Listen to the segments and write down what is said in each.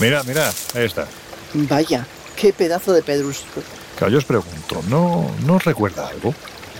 Mira, mira, ahí está. Vaya, qué pedazo de pedrusco. Claro, yo os pregunto, ¿no, ¿no os recuerda algo?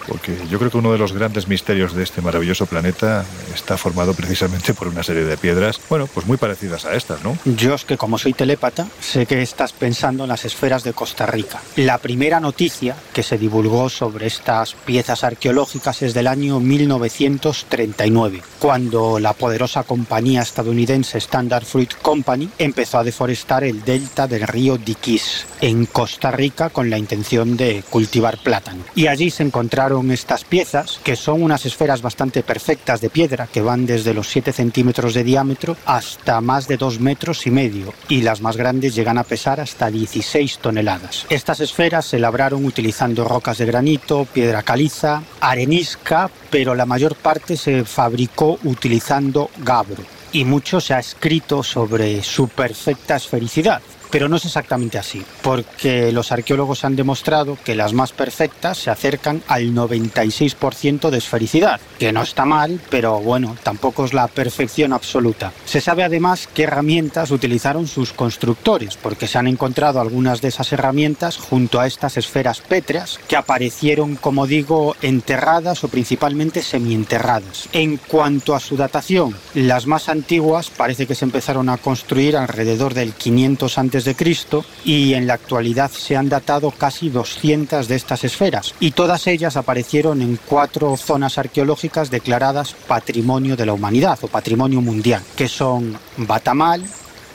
porque yo creo que uno de los grandes misterios de este maravilloso planeta está formado precisamente por una serie de piedras, bueno, pues muy parecidas a estas, ¿no? Yo es que como soy telépata, sé que estás pensando en las esferas de Costa Rica. La primera noticia que se divulgó sobre estas piezas arqueológicas es del año 1939, cuando la poderosa compañía estadounidense Standard Fruit Company empezó a deforestar el delta del río Diquís en Costa Rica con la intención de cultivar plátano. Y allí se encontraron estas piezas, que son unas esferas bastante perfectas de piedra, que van desde los 7 centímetros de diámetro hasta más de 2 metros y medio, y las más grandes llegan a pesar hasta 16 toneladas. Estas esferas se labraron utilizando rocas de granito, piedra caliza, arenisca, pero la mayor parte se fabricó utilizando gabro y mucho se ha escrito sobre su perfecta esfericidad. Pero no es exactamente así, porque los arqueólogos han demostrado que las más perfectas se acercan al 96% de esfericidad, que no está mal, pero bueno, tampoco es la perfección absoluta. Se sabe además qué herramientas utilizaron sus constructores, porque se han encontrado algunas de esas herramientas junto a estas esferas pétreas que aparecieron, como digo, enterradas o principalmente semienterradas. En cuanto a su datación, las más antiguas parece que se empezaron a construir alrededor del 500 de Cristo y en la actualidad se han datado casi 200 de estas esferas y todas ellas aparecieron en cuatro zonas arqueológicas declaradas Patrimonio de la Humanidad o Patrimonio Mundial, que son Batamal,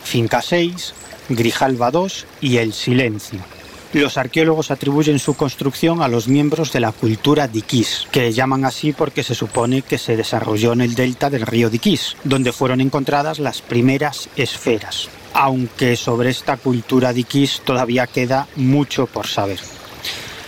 Finca 6, Grijalva 2 y El Silencio. Los arqueólogos atribuyen su construcción a los miembros de la cultura Diquís, que llaman así porque se supone que se desarrolló en el delta del río Diquís, donde fueron encontradas las primeras esferas aunque sobre esta cultura diquis todavía queda mucho por saber.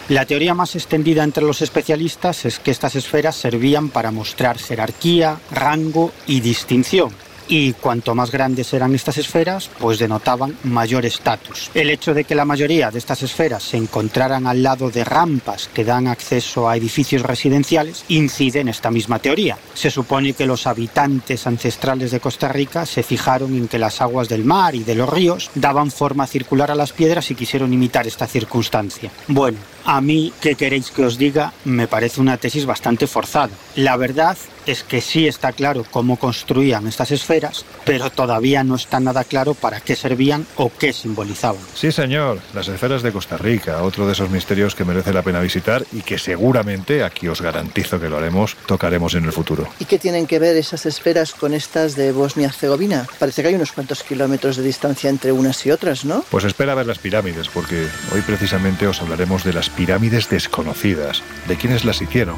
La teoría más extendida entre los especialistas es que estas esferas servían para mostrar jerarquía, rango y distinción, y cuanto más grandes eran estas esferas, pues denotaban mayor estatus. El hecho de que la mayoría de estas esferas se encontraran al lado de rampas que dan acceso a edificios residenciales incide en esta misma teoría. Se supone que los habitantes ancestrales de Costa Rica se fijaron en que las aguas del mar y de los ríos daban forma circular a las piedras y quisieron imitar esta circunstancia. Bueno, a mí, ¿qué queréis que os diga? Me parece una tesis bastante forzada. La verdad es que sí está claro cómo construían estas esferas, pero todavía no está nada claro para qué servían o qué simbolizaban. Sí, señor, las esferas de Costa Rica, otro de esos misterios que merece la pena visitar y que seguramente, aquí os garantizo que lo haremos, tocaremos en el futuro. ¿Y qué tienen que ver esas esferas con estas de Bosnia-Herzegovina? Parece que hay unos cuantos kilómetros de distancia entre unas y otras, ¿no? Pues espera a ver las pirámides, porque hoy precisamente os hablaremos de las pirámides desconocidas, de quiénes las hicieron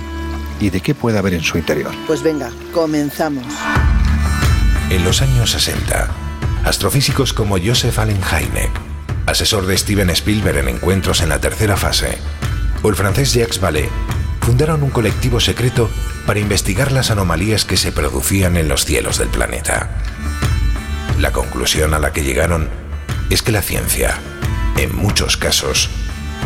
y de qué puede haber en su interior. Pues venga, comenzamos. En los años 60, astrofísicos como Joseph Allen Hynek, asesor de Steven Spielberg en encuentros en la tercera fase, o el francés Jacques Vallée, fundaron un colectivo secreto para investigar las anomalías que se producían en los cielos del planeta. La conclusión a la que llegaron es que la ciencia, en muchos casos,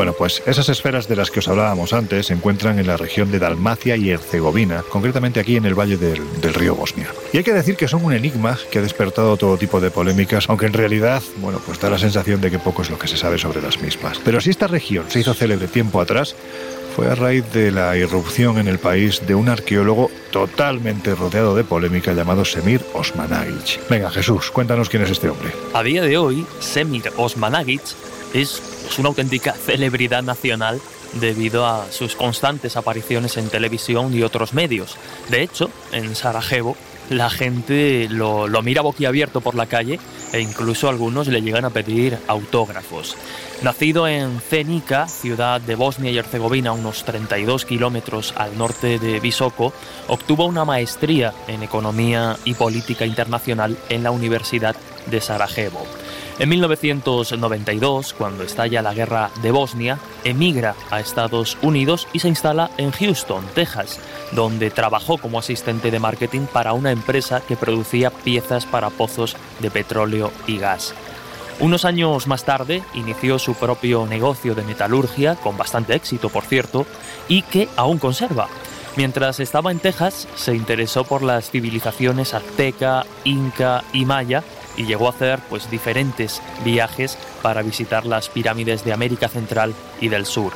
Bueno, pues esas esferas de las que os hablábamos antes se encuentran en la región de Dalmacia y Herzegovina, concretamente aquí en el valle del, río Bosnia. Y hay que decir que son un enigma que ha despertado todo tipo de polémicas, aunque en realidad, bueno, pues da la sensación de que poco es lo que se sabe sobre las mismas. Pero si esta región se hizo célebre tiempo atrás, fue a raíz de la irrupción en el país de un arqueólogo totalmente rodeado de polémica llamado Semir Osmanagic. Venga, Jesús, cuéntanos quién es este hombre. A día de hoy, Semir Osmanagic es una auténtica celebridad nacional debido a sus constantes apariciones en televisión y otros medios. De hecho, en Sarajevo la gente lo, mira boquiabierto por la calle e incluso algunos le llegan a pedir autógrafos. Nacido en Zenica, ciudad de Bosnia y Herzegovina, unos 32 kilómetros al norte de Visoko, obtuvo una maestría en Economía y Política Internacional en la Universidad de Sarajevo. En 1992, cuando estalla la guerra de Bosnia, emigra a Estados Unidos y se instala en Houston, Texas, donde trabajó como asistente de marketing para una empresa que producía piezas para pozos de petróleo y gas. Unos años más tarde inició su propio negocio de metalurgia, con bastante éxito por cierto, y que aún conserva. Mientras estaba en Texas, se interesó por las civilizaciones azteca, inca y maya y llegó a hacer pues diferentes viajes para visitar las pirámides de América Central y del Sur.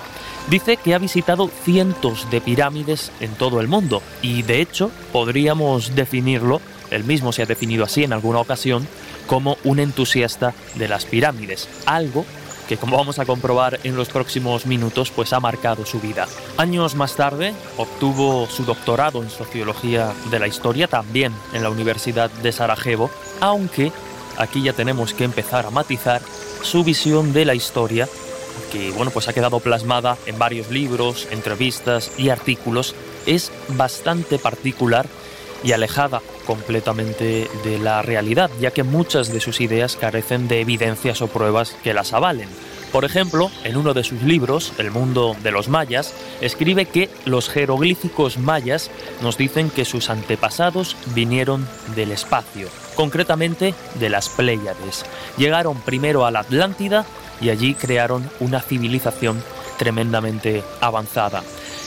Dice que ha visitado cientos de pirámides en todo el mundo y de hecho podríamos definirlo, él mismo se ha definido así en alguna ocasión, como un entusiasta de las pirámides, algo que como vamos a comprobar en los próximos minutos, pues ha marcado su vida. Años más tarde obtuvo su doctorado en Sociología de la Historia también en la Universidad de Sarajevo, aunque aquí ya tenemos que empezar a matizar su visión de la historia, que bueno, pues ha quedado plasmada en varios libros, entrevistas y artículos, es bastante particular y alejada completamente de la realidad, ya que muchas de sus ideas carecen de evidencias o pruebas que las avalen. Por ejemplo, en uno de sus libros, El mundo de los mayas, escribe que los jeroglíficos mayas nos dicen que sus antepasados vinieron del espacio, concretamente de las Pléyades. Llegaron primero a la Atlántida y allí crearon una civilización tremendamente avanzada.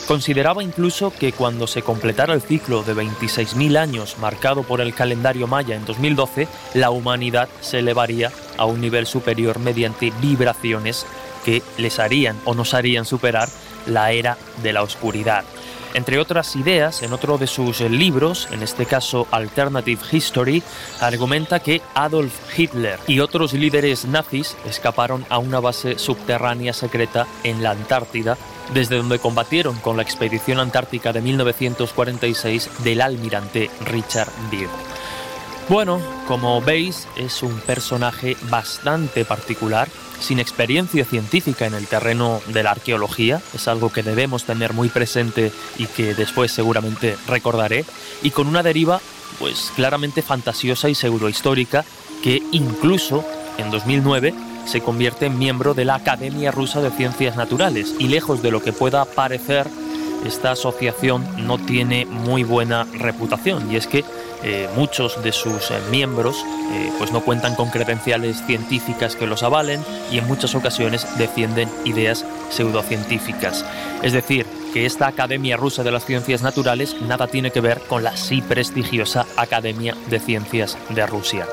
Consideraba incluso que cuando se completara el ciclo de 26.000 años marcado por el calendario maya en 2012, la humanidad se elevaría a un nivel superior mediante vibraciones que les harían o nos harían superar la era de la oscuridad. Entre otras ideas, en otro de sus libros, en este caso Alternative History, argumenta que Adolf Hitler y otros líderes nazis escaparon a una base subterránea secreta en la Antártida, desde donde combatieron con la expedición antártica de 1946 del almirante Richard Byrd. Bueno, como veis, es un personaje bastante particular sin experiencia científica en el terreno de la arqueología, es algo que debemos tener muy presente y que después seguramente recordaré, y con una deriva pues claramente fantasiosa y pseudohistórica que incluso en 2009 se convierte en miembro de la Academia Rusa de Ciencias Naturales y lejos de lo que pueda parecer esta asociación no tiene muy buena reputación y es que eh, muchos de sus eh, miembros eh, pues no cuentan con credenciales científicas que los avalen y en muchas ocasiones defienden ideas pseudocientíficas. Es decir, que esta Academia Rusa de las Ciencias Naturales nada tiene que ver con la sí prestigiosa Academia de Ciencias de Rusia.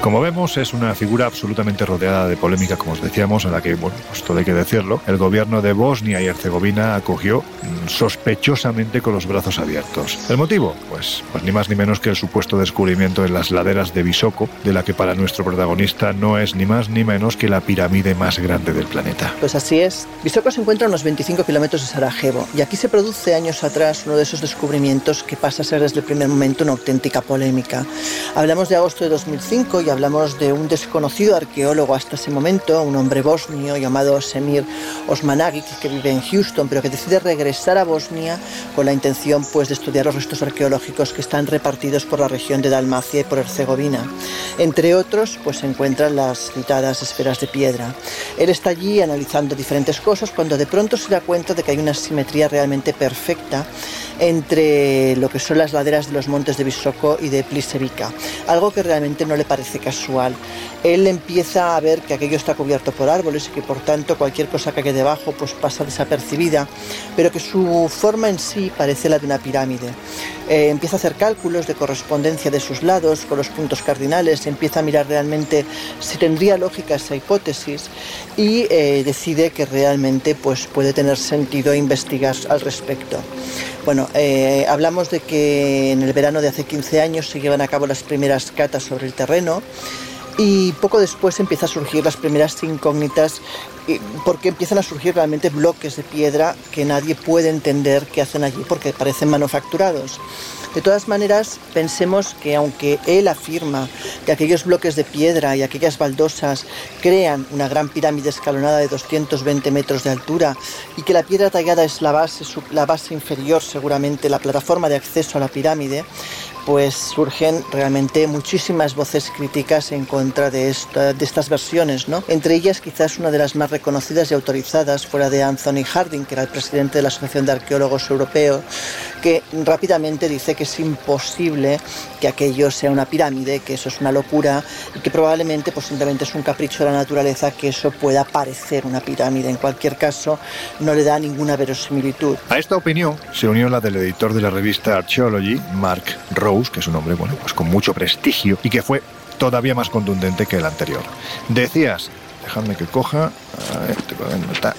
Como vemos, es una figura absolutamente rodeada de polémica, como os decíamos, en la que, bueno, pues todo hay que decirlo, el gobierno de Bosnia y Herzegovina acogió mm, sospechosamente con los brazos abiertos. ¿El motivo? Pues, pues ni más ni menos que el supuesto descubrimiento en las laderas de Visoko, de la que para nuestro protagonista no es ni más ni menos que la pirámide más grande del planeta. Pues así es. Visoko se encuentra a unos 25 kilómetros de Sarajevo y aquí se produce años atrás uno de esos descubrimientos que pasa a ser desde el primer momento una auténtica polémica. Hablamos de agosto de 2005 y hablamos de un desconocido arqueólogo hasta ese momento, un hombre bosnio llamado Semir Osmanagic, que vive en Houston, pero que decide regresar a Bosnia con la intención pues, de estudiar los restos arqueológicos que están repartidos por la región de Dalmacia y por Herzegovina. Entre otros, pues se encuentran las citadas esferas de piedra. Él está allí analizando diferentes cosas cuando de pronto se da cuenta de que hay una simetría realmente perfecta entre lo que son las laderas de los montes de Visoko y de Plisevica, algo que realmente no le parece casual. Él empieza a ver que aquello está cubierto por árboles y que por tanto cualquier cosa que quede debajo pues pasa desapercibida, pero que su forma en sí parece la de una pirámide. Eh, empieza a hacer cálculos de correspondencia de sus lados con los puntos cardinales, empieza a mirar realmente si tendría lógica esa hipótesis y eh, decide que realmente pues, puede tener sentido investigar al respecto. Bueno, eh, hablamos de que en el verano de hace 15 años se llevan a cabo las primeras catas sobre el terreno y poco después empiezan a surgir las primeras incógnitas porque empiezan a surgir realmente bloques de piedra que nadie puede entender qué hacen allí porque parecen manufacturados. De todas maneras, pensemos que aunque él afirma que aquellos bloques de piedra y aquellas baldosas crean una gran pirámide escalonada de 220 metros de altura y que la piedra tallada es la base, la base inferior, seguramente la plataforma de acceso a la pirámide, pues surgen realmente muchísimas voces críticas en contra de, estas versiones, ¿no? Entre ellas quizás una de las más reconocidas y autorizadas fuera de Anthony Harding, que era el presidente de la Asociación de Arqueólogos Europeos, que rápidamente dice que es imposible que aquello sea una pirámide, que eso es una locura y que probablemente pues simplemente es un capricho de la naturaleza que eso pueda parecer una pirámide. En cualquier caso, no le da ninguna verosimilitud. A esta opinión se unió la del editor de la revista Archaeology, Mark Que es un hombre bueno, pues con mucho prestigio y que fue todavía más contundente que el anterior. Decías, dejadme que coja,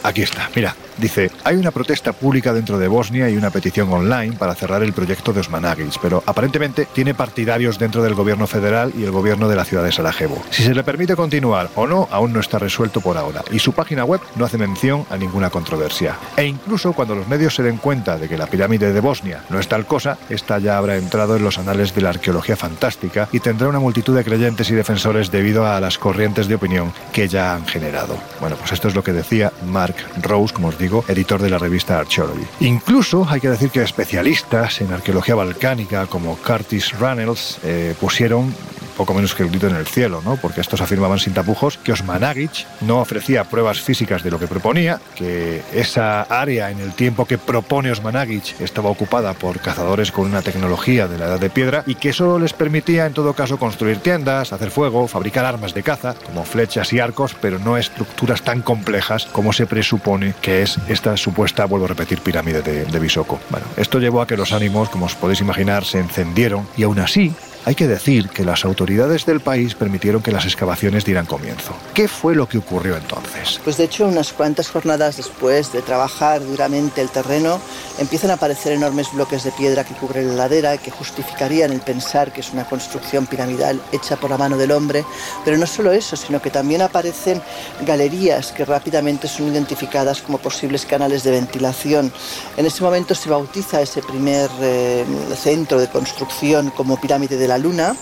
aquí está, mira, Dice, hay una protesta pública dentro de Bosnia y una petición online para cerrar el proyecto de Osmanagic, pero aparentemente tiene partidarios dentro del gobierno federal y el gobierno de la ciudad de Sarajevo. Si se le permite continuar o no, aún no está resuelto por ahora, y su página web no hace mención a ninguna controversia. E incluso cuando los medios se den cuenta de que la pirámide de Bosnia no es tal cosa, esta ya habrá entrado en los anales de la arqueología fantástica y tendrá una multitud de creyentes y defensores debido a las corrientes de opinión que ya han generado. Bueno, pues esto es lo que decía Mark Rose, como os digo, editor de la revista Archaeology. Incluso hay que decir que especialistas en arqueología balcánica como Curtis Runnels eh, pusieron poco menos que el grito en el cielo, ¿no? porque estos afirmaban sin tapujos que Osmanagic no ofrecía pruebas físicas de lo que proponía, que esa área en el tiempo que propone Osmanagic estaba ocupada por cazadores con una tecnología de la edad de piedra y que eso les permitía en todo caso construir tiendas, hacer fuego, fabricar armas de caza, como flechas y arcos, pero no estructuras tan complejas como se presupone que es esta supuesta, vuelvo a repetir, pirámide de, de. Bueno, esto llevó a que los ánimos, como os podéis imaginar, se encendieron y aún así hay que decir que las autoridades del país permitieron que las excavaciones dieran comienzo. ¿Qué fue lo que ocurrió entonces? Pues de hecho, unas cuantas jornadas después de trabajar duramente el terreno, empiezan a aparecer enormes bloques de piedra que cubren la ladera que justificarían el pensar que es una construcción piramidal hecha por la mano del hombre. Pero no solo eso, sino que también aparecen galerías que rápidamente son identificadas como posibles canales de ventilación. En ese momento se bautiza ese primer eh, centro de construcción como pirámide de la Luna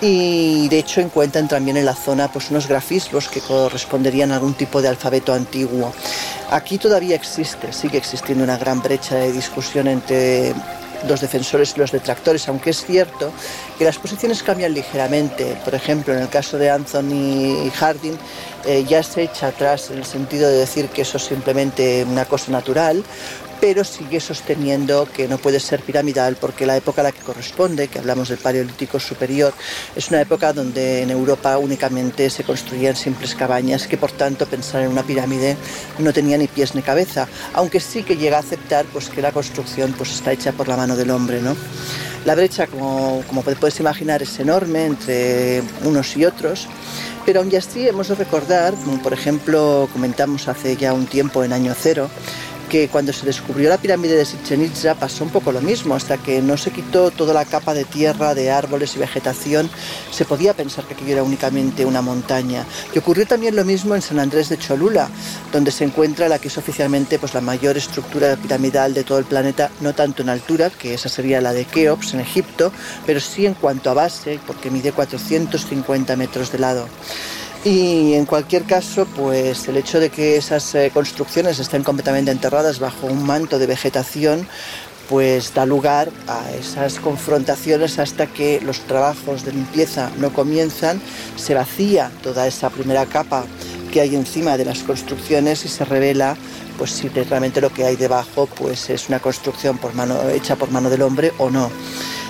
y de hecho encuentran también en la zona pues unos grafismos que corresponderían a algún tipo de alfabeto antiguo. Aquí todavía existe, sigue existiendo una gran brecha de discusión entre los defensores y los detractores, aunque es cierto que las posiciones cambian ligeramente. Por ejemplo, en el caso de Anthony Harding, eh, ya se echa atrás en el sentido de decir que eso es simplemente una cosa natural, pero sigue sosteniendo que no puede ser piramidal porque la época a la que corresponde, que hablamos del Paleolítico Superior, es una época donde en Europa únicamente se construían simples cabañas, que por tanto pensar en una pirámide no tenía ni pies ni cabeza, aunque sí que llega a aceptar pues, que la construcción pues, está hecha por la mano del hombre. ¿no? La brecha, como, como puedes imaginar, es enorme entre unos y otros. Pero aún así hemos de recordar, por ejemplo comentamos hace ya un tiempo en año cero, que cuando se descubrió la pirámide de Chichen Itza pasó un poco lo mismo, hasta que no se quitó toda la capa de tierra, de árboles y vegetación, se podía pensar que aquello era únicamente una montaña. Y ocurrió también lo mismo en San Andrés de Cholula, donde se encuentra la que es oficialmente pues, la mayor estructura piramidal de todo el planeta, no tanto en altura, que esa sería la de Keops en Egipto, pero sí en cuanto a base, porque mide 450 metros de lado. Y en cualquier caso, pues el hecho de que esas eh, construcciones estén completamente enterradas bajo un manto de vegetación, pues da lugar a esas confrontaciones hasta que los trabajos de limpieza no comienzan, se vacía toda esa primera capa que hay encima de las construcciones y se revela pues si realmente lo que hay debajo pues es una construcción hecha por mano del hombre o no.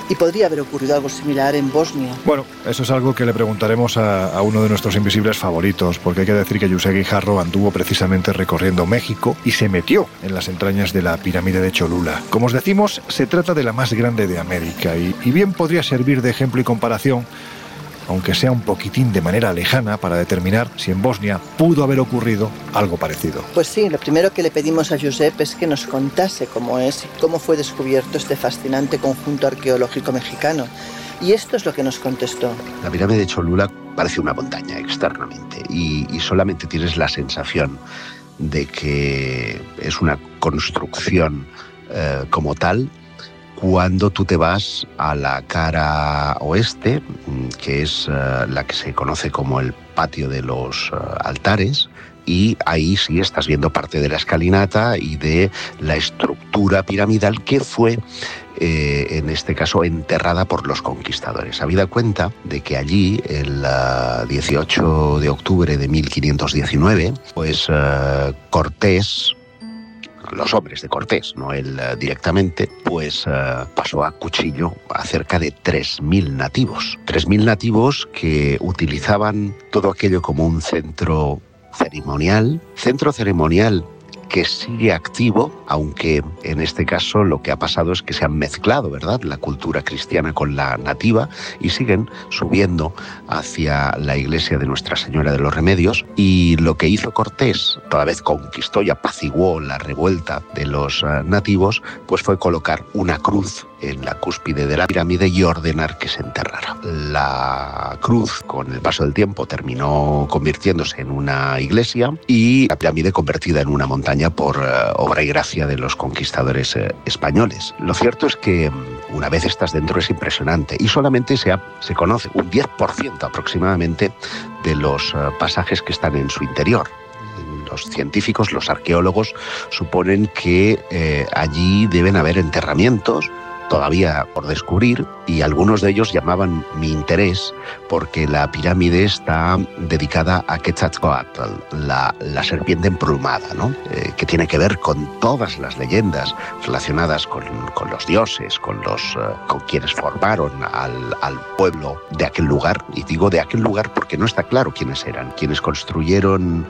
Y podría haber ocurrido algo similar en Bosnia. Bueno, eso es algo que le preguntaremos a, uno de nuestros invisibles favoritos, porque hay que decir que Yusegui Jarro anduvo precisamente recorriendo México y se metió en las entrañas de la pirámide de Cholula. Como os decimos, se trata de la más grande de América y bien podría servir de ejemplo y comparación aunque sea un poquitín de manera lejana, para determinar si en Bosnia pudo haber ocurrido algo parecido. Pues sí, lo primero que le pedimos a Josep es que nos contase cómo es y cómo fue descubierto este fascinante conjunto arqueológico mexicano. Y esto es lo que nos contestó. La pirámide de Cholula parece una montaña externamente y, solamente tienes la sensación de que es una construcción eh, como tal cuando tú te vas a la cara oeste, mm, que es eh, la que se conoce como el patio de los eh, altares, y ahí sí estás viendo parte de la escalinata y de la estructura piramidal que fue eh, en este caso enterrada por los conquistadores. Habida cuenta de que allí, el 18 de octubre de 1519, pues Cortés los hombres de Cortés, no él eh, directamente, pues eh, pasó a cuchillo a cerca de 3.000 nativos. 3.000 nativos que utilizaban todo aquello como un centro ceremonial, centro ceremonial que sigue activo, aunque en este caso lo que ha pasado es que se han mezclado, ¿verdad?, la cultura cristiana con la nativa y siguen subiendo hacia la iglesia de Nuestra Señora de los Remedios. Y lo que hizo Cortés, toda vez conquistó y apaciguó la revuelta de los eh, nativos, pues fue colocar una cruz en la cúspide de la pirámide y ordenar que se enterrara. La cruz, con el paso del tiempo, terminó convirtiéndose en una iglesia y la pirámide convertida en una montaña por eh, obra y gracia de los conquistadores eh, españoles. Lo cierto es que mm, una vez estás dentro es impresionante y solamente se, se conoce un 10% aproximadamente de los eh, pasajes que están en su interior los científicos, los arqueólogos, suponen que allí deben haber enterramientos todavía por descubrir y algunos de ellos llamaban mi interés porque la pirámide está dedicada a Quetzalcoatl, la, la serpiente emplumada, ¿no? Eh, que tiene que ver con todas las leyendas relacionadas con, con los dioses, con, los, eh, con quienes formaron al, al, pueblo de aquel lugar. Y digo de aquel lugar porque no está claro quiénes eran. Quienes construyeron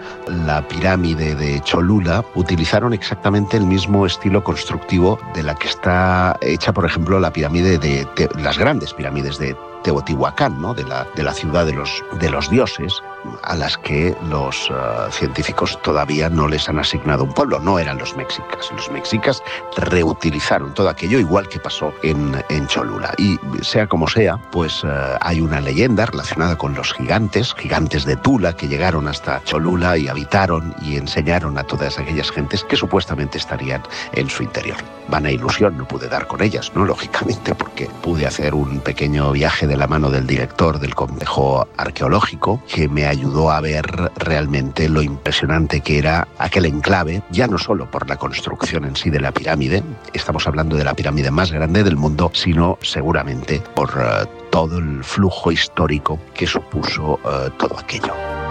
la pirámide de Cholula utilizaron exactamente el mismo estilo constructivo de la que está hecha, por ejemplo, la pirámide de, de las grandes pirámides de Teotihuacán, ¿no? de, la, de la ciudad de los, de los dioses, a las que los uh, científicos todavía no les han asignado un pueblo. No eran los mexicas. Los mexicas reutilizaron todo aquello igual que pasó en, en Cholula. Y sea como sea, pues uh, hay una leyenda relacionada con los gigantes, gigantes de Tula, que llegaron hasta Cholula y habitaron y enseñaron a todas aquellas gentes que supuestamente estarían en su interior. Vana ilusión, no pude dar con ellas, ¿no? Lógicamente, porque pude hacer un pequeño viaje de la mano del director del complejo arqueológico, que me ayudó a ver realmente lo impresionante que era aquel enclave, ya no solo por la construcción en sí de la pirámide, estamos hablando de la pirámide más grande del mundo, sino seguramente por uh, todo el flujo histórico que supuso uh, todo aquello.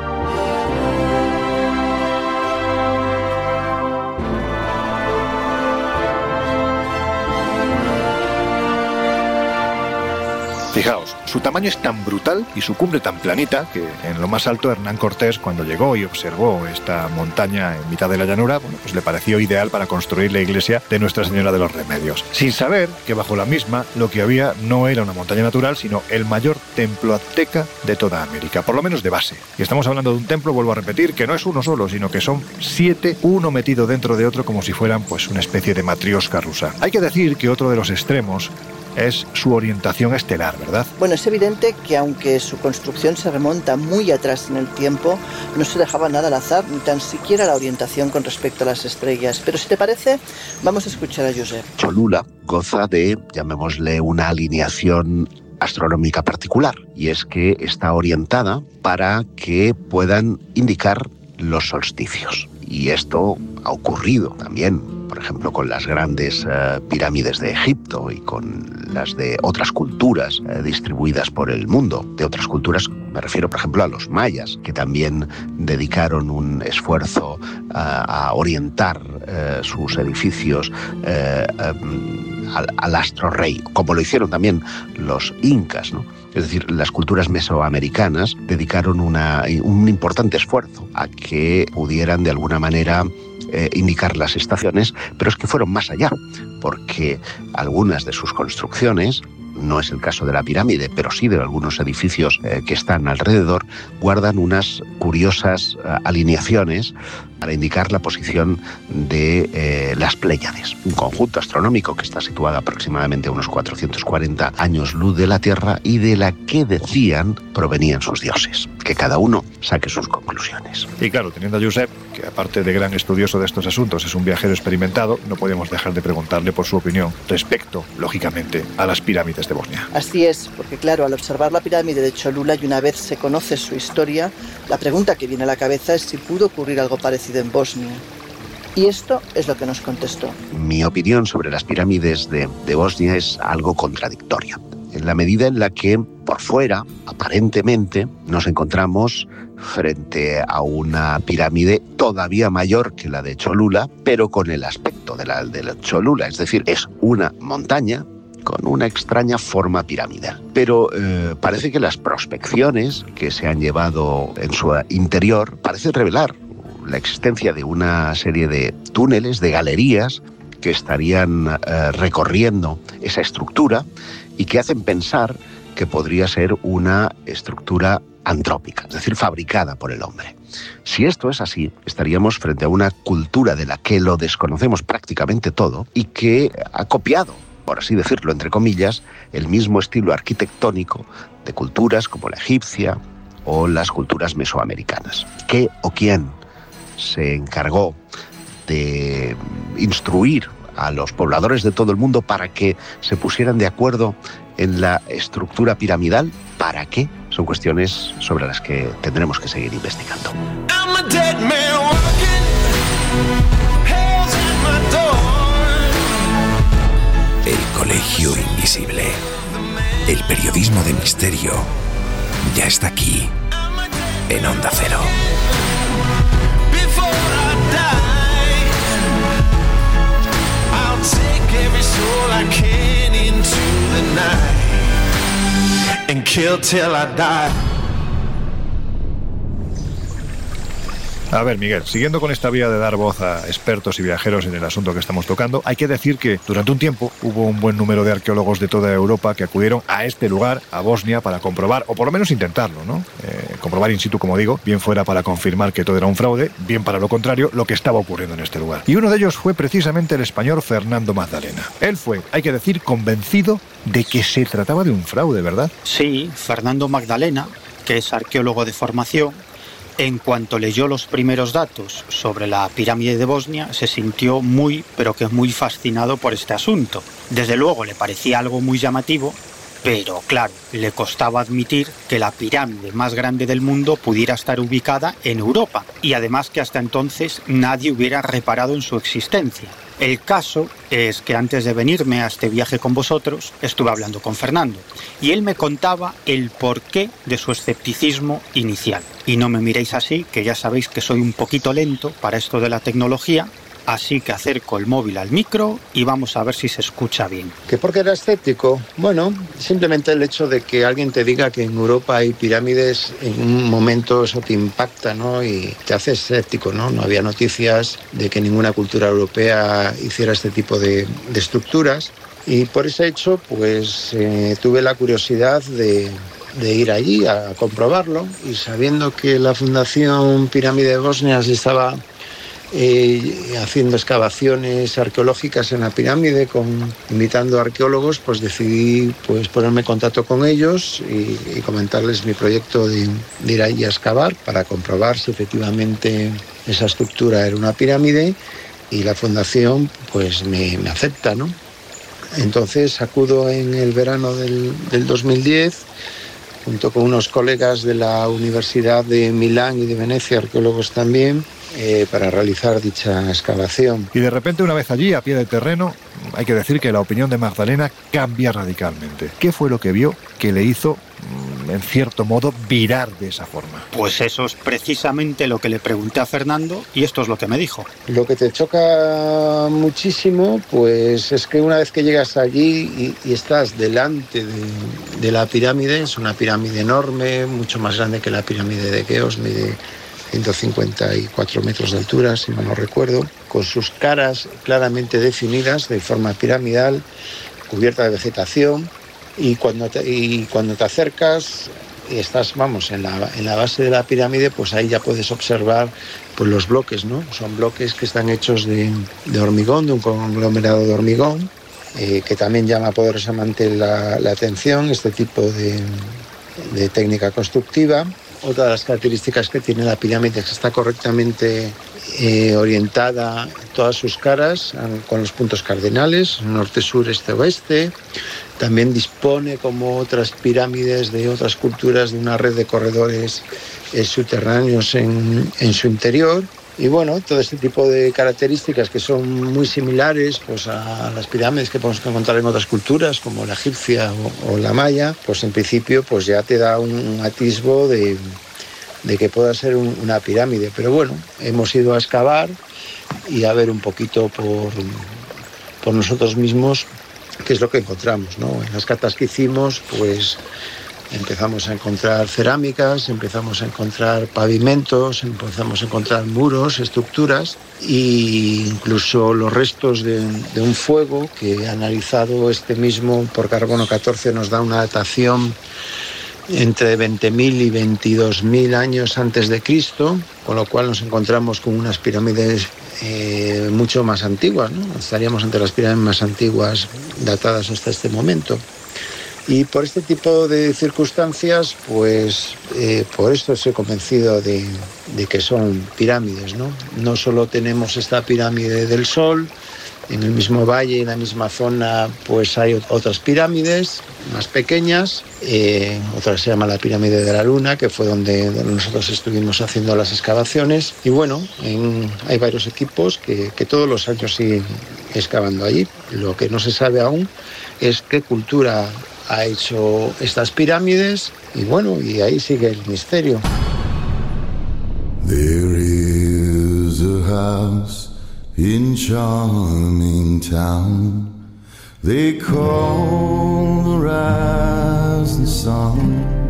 Fijaos, su tamaño es tan brutal y su cumbre tan planita que en lo más alto Hernán Cortés cuando llegó y observó esta montaña en mitad de la llanura, bueno, pues le pareció ideal para construir la iglesia de Nuestra Señora de los Remedios, sin saber que bajo la misma lo que había no era una montaña natural, sino el mayor templo azteca de toda América, por lo menos de base. Y estamos hablando de un templo, vuelvo a repetir, que no es uno solo, sino que son siete, uno metido dentro de otro como si fueran pues una especie de matriosca rusa. Hay que decir que otro de los extremos es su orientación estelar, ¿verdad? Bueno, es evidente que aunque su construcción se remonta muy atrás en el tiempo, no se dejaba nada al azar, ni tan siquiera la orientación con respecto a las estrellas. Pero si te parece, vamos a escuchar a Josep. Cholula goza de, llamémosle, una alineación astronómica particular, y es que está orientada para que puedan indicar los solsticios. Y esto ha ocurrido también, por ejemplo, con las grandes uh, pirámides de Egipto y con las de otras culturas uh, distribuidas por el mundo. De otras culturas me refiero, por ejemplo, a los mayas, que también dedicaron un esfuerzo uh, a orientar sus edificios um, al, astro rey, como lo hicieron también los incas, ¿no? Es decir, las culturas mesoamericanas dedicaron un importante esfuerzo a que pudieran de alguna manera eh, indicar las estaciones, pero es que fueron más allá, porque algunas de sus construcciones no es el caso de la pirámide, pero sí de algunos edificios eh, que están alrededor, guardan unas curiosas eh, alineaciones para indicar la posición de eh, las Pléyades, un conjunto astronómico que está situado aproximadamente a unos 440 años luz de la Tierra y de la que decían provenían sus dioses. Que cada uno saque sus conclusiones. Y claro, teniendo a Josep, que aparte de gran estudioso de estos asuntos es un viajero experimentado, no podemos dejar de preguntarle por su opinión respecto, lógicamente, a las pirámides de Bosnia. Así es, porque claro, al observar la pirámide de Cholula y una vez se conoce su historia, la pregunta que viene a la cabeza es si pudo ocurrir algo parecido en Bosnia. Y esto es lo que nos contestó. Mi opinión sobre las pirámides de, de Bosnia es algo contradictoria en la medida en la que por fuera, aparentemente, nos encontramos frente a una pirámide todavía mayor que la de Cholula, pero con el aspecto de la de la Cholula, es decir, es una montaña con una extraña forma piramidal. Pero eh, parece que las prospecciones que se han llevado en su interior parecen revelar la existencia de una serie de túneles, de galerías que estarían eh, recorriendo esa estructura y que hacen pensar que podría ser una estructura antrópica, es decir, fabricada por el hombre. Si esto es así, estaríamos frente a una cultura de la que lo desconocemos prácticamente todo y que ha copiado, por así decirlo, entre comillas, el mismo estilo arquitectónico de culturas como la egipcia o las culturas mesoamericanas. ¿Qué o quién se encargó de instruir a los pobladores de todo el mundo para que se pusieran de acuerdo en la estructura piramidal. ¿Para qué? Son cuestiones sobre las que tendremos que seguir investigando. El Colegio Invisible. El periodismo de misterio ya está aquí, en Onda Cero. Soul I can into the night and kill till I die. A ver, Miguel, siguiendo con esta vía de dar voz a expertos y viajeros en el asunto que estamos tocando, hay que decir que durante un tiempo hubo un buen número de arqueólogos de toda Europa que acudieron a este lugar, a Bosnia, para comprobar, o por lo menos intentarlo, ¿no? Eh, comprobar in situ, como digo, bien fuera para confirmar que todo era un fraude, bien para lo contrario, lo que estaba ocurriendo en este lugar. Y uno de ellos fue precisamente el español Fernando Magdalena. Él fue, hay que decir, convencido de que se trataba de un fraude, ¿verdad? Sí, Fernando Magdalena, que es arqueólogo de formación, en cuanto leyó los primeros datos sobre la pirámide de Bosnia, se sintió muy, pero que muy fascinado por este asunto. Desde luego le parecía algo muy llamativo, pero claro, le costaba admitir que la pirámide más grande del mundo pudiera estar ubicada en Europa y además que hasta entonces nadie hubiera reparado en su existencia. El caso es que antes de venirme a este viaje con vosotros, estuve hablando con Fernando y él me contaba el porqué de su escepticismo inicial. Y no me miréis así, que ya sabéis que soy un poquito lento para esto de la tecnología, Así que acerco el móvil al micro y vamos a ver si se escucha bien. ¿Que por qué era escéptico? Bueno, simplemente el hecho de que alguien te diga que en Europa hay pirámides, en un momento eso te impacta, ¿no? Y te hace escéptico, ¿no? No había noticias de que ninguna cultura europea hiciera este tipo de, estructuras. Y por ese hecho, pues eh, tuve la curiosidad de, de ir allí a comprobarlo y sabiendo que la Fundación Pirámide de Bosnia se estaba eh, haciendo excavaciones arqueológicas en la pirámide, con, invitando a arqueólogos, pues decidí pues, ponerme en contacto con ellos y, comentarles mi proyecto de, ir allí a excavar para comprobar si efectivamente esa estructura era una pirámide y la fundación pues me, acepta, ¿no? Entonces acudo en el verano del, del 2010 junto con unos colegas de la Universidad de Milán y de Venecia, arqueólogos también, eh, para realizar dicha excavación. Y de repente, una vez allí, a pie de terreno, hay que decir que la opinión de Magdalena cambia radicalmente. ¿Qué fue lo que vio que le hizo en cierto modo, virar de esa forma. Pues eso es precisamente lo que le pregunté a Fernando y esto es lo que me dijo. Lo que te choca muchísimo, pues es que una vez que llegas allí y, estás delante de, la pirámide, es una pirámide enorme, mucho más grande que la pirámide de Keos, mide 154 metros de altura, si mal no recuerdo, con sus caras claramente definidas de forma piramidal, cubierta de vegetación, y cuando te, y cuando te acercas y estás, vamos, en la, en la base de la pirámide, pues ahí ya puedes observar pues, los bloques, ¿no? Son bloques que están hechos de, hormigón, de un conglomerado de hormigón, eh, que también llama poderosamente la, la atención, este tipo de, de técnica constructiva. Otra de las características que tiene la pirámide es que está correctamente eh, orientada todas sus caras con los puntos cardinales, norte, sur, este, oeste. También dispone, como otras pirámides de otras culturas, de una red de corredores eh, subterráneos en, su interior. Y bueno, todo este tipo de características que son muy similares pues, a las pirámides que podemos encontrar en otras culturas, como la egipcia o, la maya, pues en principio pues ya te da un atisbo de, de que pueda ser una pirámide. Pero bueno, hemos ido a excavar y a ver un poquito por, por nosotros mismos qué es lo que encontramos. ¿no? En las catas que hicimos, pues empezamos a encontrar cerámicas, empezamos a encontrar pavimentos, empezamos a encontrar muros, estructuras e incluso los restos de, un fuego que analizado este mismo por carbono 14 nos da una datación entre 20.000 y 22.000 años antes de Cristo, con lo cual nos encontramos con unas pirámides eh, mucho más antiguas, estaríamos entre las pirámides más antiguas datadas hasta este momento. Y por este tipo de circunstancias, pues eh, por esto estoy convencido de, que son pirámides. ¿no? no solo tenemos esta pirámide del Sol, en el mismo valle, en la misma zona, pues hay otras pirámides más pequeñas. Eh, otra se llama la pirámide de la Luna, que fue donde, nosotros estuvimos haciendo las excavaciones. Y bueno, hay varios equipos que todos los años siguen excavando allí. Lo que no se sabe aún es qué cultura ha hecho estas pirámides. Y bueno, y ahí sigue el misterio. There is a house in charming town. They call the rising sun.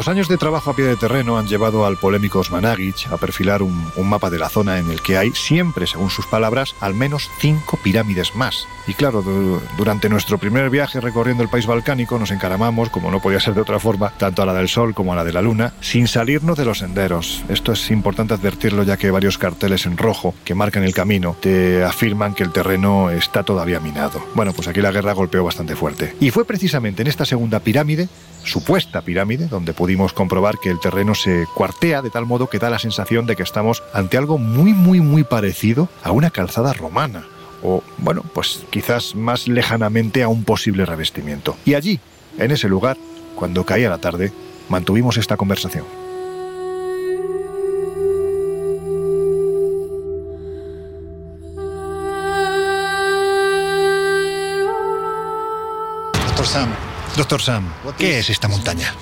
Los años de trabajo a pie de terreno han llevado al polémico Osmanagich a perfilar un, mapa de la zona en el que hay siempre, según sus palabras, al menos cinco pirámides más. Y claro, durante nuestro primer viaje recorriendo el país balcánico nos encaramamos, como no podía ser de otra forma, tanto a la del Sol como a la de la Luna, sin salirnos de los senderos. Esto es importante advertirlo ya que varios carteles en rojo que marcan el camino te afirman que el terreno está todavía minado. Bueno, pues aquí la guerra golpeó bastante fuerte. Y fue precisamente en esta segunda pirámide supuesta pirámide, donde pudimos comprobar que el terreno se cuartea de tal modo que da la sensación de que estamos ante algo muy, muy, muy parecido a una calzada romana, o, bueno, pues quizás más lejanamente a un posible revestimiento. Y allí, en ese lugar, cuando caía la tarde, mantuvimos esta conversación. Doctor Sam, Doctor Sam, ¿qué es esta montaña?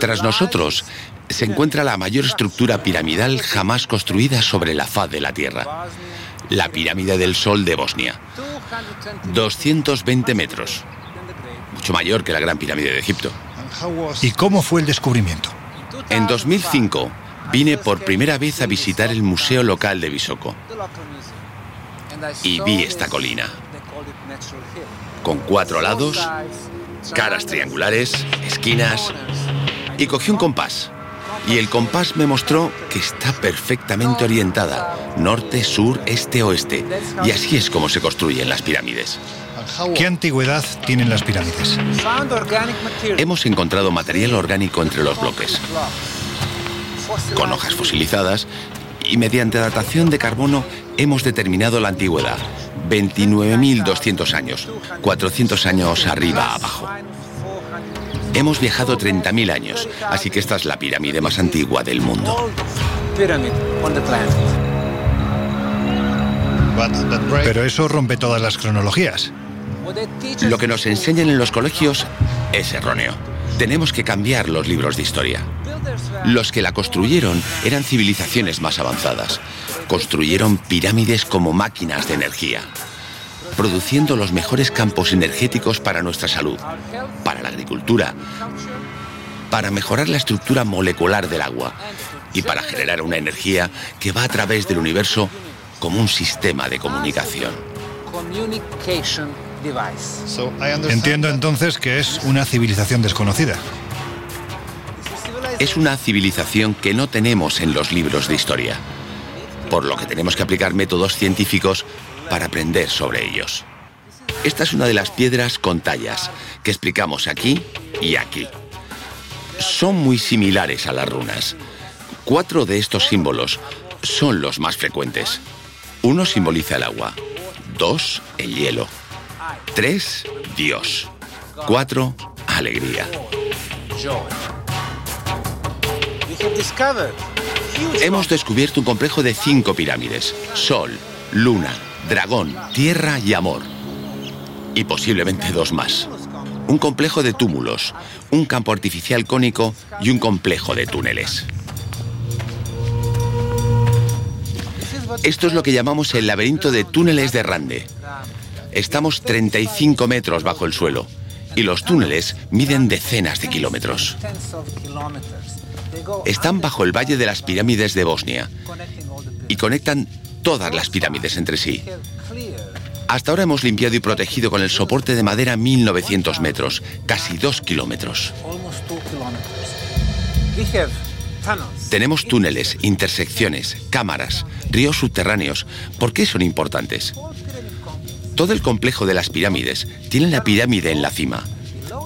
Tras nosotros se encuentra la mayor estructura piramidal jamás construida sobre la faz de la Tierra, la pirámide del Sol de Bosnia. 220 metros, mucho mayor que la Gran Pirámide de Egipto. ¿Y cómo fue el descubrimiento? En 2005 vine por primera vez a visitar el museo local de Visoko. y vi esta colina. Con cuatro lados, caras triangulares, esquinas, y cogí un compás. Y el compás me mostró que está perfectamente orientada, norte, sur, este, oeste. Y así es como se construyen las pirámides. ¿Qué antigüedad tienen las pirámides? Hemos encontrado material orgánico entre los bloques, con hojas fosilizadas, y mediante datación de carbono hemos determinado la antigüedad, 29.200 años, 400 años arriba abajo. Hemos viajado 30.000 años, así que esta es la pirámide más antigua del mundo. Pero eso rompe todas las cronologías. Lo que nos enseñan en los colegios es erróneo. Tenemos que cambiar los libros de historia. Los que la construyeron eran civilizaciones más avanzadas. Construyeron pirámides como máquinas de energía, produciendo los mejores campos energéticos para nuestra salud, para la agricultura, para mejorar la estructura molecular del agua y para generar una energía que va a través del universo como un sistema de comunicación. Entiendo entonces que es una civilización desconocida. Es una civilización que no tenemos en los libros de historia, por lo que tenemos que aplicar métodos científicos para aprender sobre ellos. Esta es una de las piedras con tallas que explicamos aquí y aquí. Son muy similares a las runas. Cuatro de estos símbolos son los más frecuentes. Uno simboliza el agua, dos, el hielo, tres, Dios, cuatro, alegría. Hemos descubierto un complejo de cinco pirámides. Sol, luna, dragón, tierra y amor. Y posiblemente dos más. Un complejo de túmulos, un campo artificial cónico y un complejo de túneles. Esto es lo que llamamos el laberinto de túneles de Rande. Estamos 35 metros bajo el suelo y los túneles miden decenas de kilómetros. Están bajo el Valle de las Pirámides de Bosnia y conectan todas las pirámides entre sí. Hasta ahora hemos limpiado y protegido con el soporte de madera 1900 metros, casi 2 kilómetros. Tenemos túneles, intersecciones, cámaras, ríos subterráneos. ¿Por qué son importantes? Todo el complejo de las pirámides tiene la pirámide en la cima,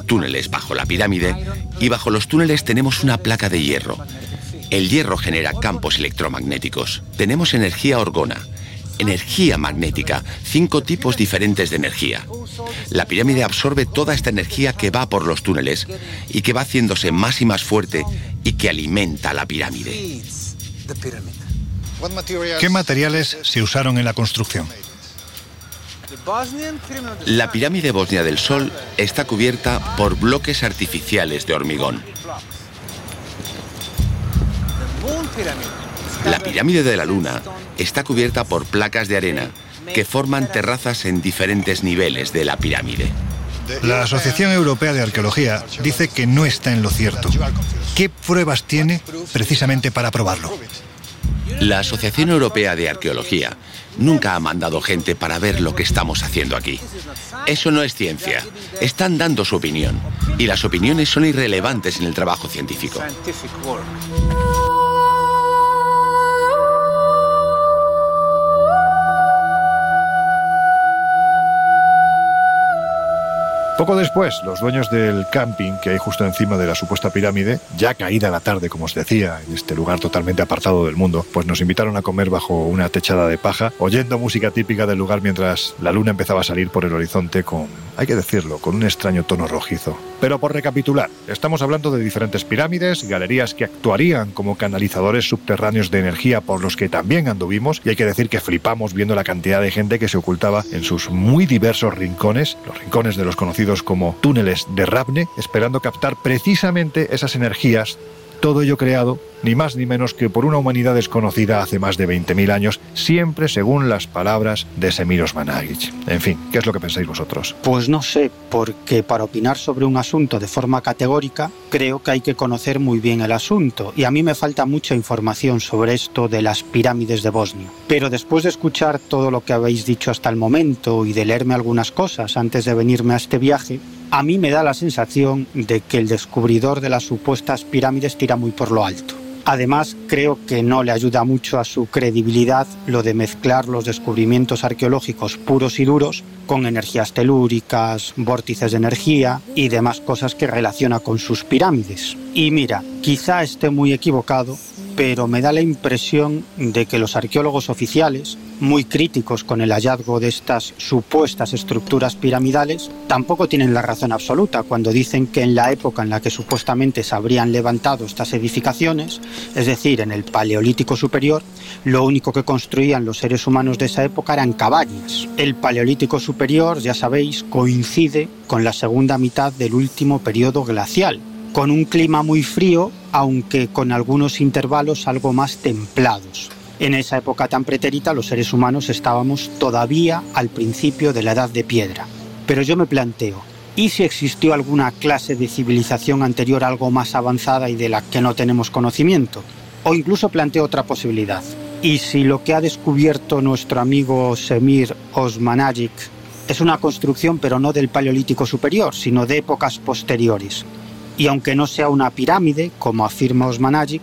túneles bajo la pirámide y bajo los túneles tenemos una placa de hierro. El hierro genera campos electromagnéticos. Tenemos energía orgona, energía magnética, cinco tipos diferentes de energía. La pirámide absorbe toda esta energía que va por los túneles y que va haciéndose más y más fuerte y que alimenta la pirámide. ¿Qué materiales se usaron en la construcción? La pirámide bosnia del Sol está cubierta por bloques artificiales de hormigón. La pirámide de la Luna está cubierta por placas de arena que forman terrazas en diferentes niveles de la pirámide. La Asociación Europea de Arqueología dice que no está en lo cierto. ¿Qué pruebas tiene precisamente para probarlo? La Asociación Europea de Arqueología nunca ha mandado gente para ver lo que estamos haciendo aquí. Eso no es ciencia. Están dando su opinión. Y las opiniones son irrelevantes en el trabajo científico. Poco después, los dueños del camping que hay justo encima de la supuesta pirámide, ya caída la tarde, como os decía, en este lugar totalmente apartado del mundo, pues nos invitaron a comer bajo una techada de paja, oyendo música típica del lugar mientras la luna empezaba a salir por el horizonte con, hay que decirlo, con un extraño tono rojizo. Pero por recapitular, estamos hablando de diferentes pirámides, galerías que actuarían como canalizadores subterráneos de energía por los que también anduvimos, y hay que decir que flipamos viendo la cantidad de gente que se ocultaba en sus muy diversos rincones, los rincones de los conocidos como túneles de Ravne, esperando captar precisamente esas energías Todo ello creado ni más ni menos que por una humanidad desconocida hace más de 20.000 años, siempre según las palabras de Semiros Managic. En fin, ¿qué es lo que pensáis vosotros? Pues no sé, porque para opinar sobre un asunto de forma categórica, creo que hay que conocer muy bien el asunto, y a mí me falta mucha información sobre esto de las pirámides de Bosnia. Pero después de escuchar todo lo que habéis dicho hasta el momento y de leerme algunas cosas antes de venirme a este viaje, a mí me da la sensación de que el descubridor de las supuestas pirámides tira muy por lo alto. Además, creo que no le ayuda mucho a su credibilidad lo de mezclar los descubrimientos arqueológicos puros y duros con energías telúricas, vórtices de energía y demás cosas que relaciona con sus pirámides. Y mira, quizá esté muy equivocado, pero me da la impresión de que los arqueólogos oficiales, muy críticos con el hallazgo de estas supuestas estructuras piramidales, tampoco tienen la razón absoluta cuando dicen que en la época en la que supuestamente se habrían levantado estas edificaciones, es decir, en el Paleolítico Superior, lo único que construían los seres humanos de esa época eran cabañas. El Paleolítico Superior, ya sabéis, coincide con la segunda mitad del último periodo glacial, con un clima muy frío, aunque con algunos intervalos algo más templados. En esa época tan pretérita los seres humanos estábamos todavía al principio de la edad de piedra. Pero yo me planteo, ¿y si existió alguna clase de civilización anterior algo más avanzada y de la que no tenemos conocimiento? O incluso planteo otra posibilidad. ¿Y si lo que ha descubierto nuestro amigo Semir Osmanagic es una construcción pero no del Paleolítico Superior, sino de épocas posteriores? Y aunque no sea una pirámide, como afirma Osmanagic,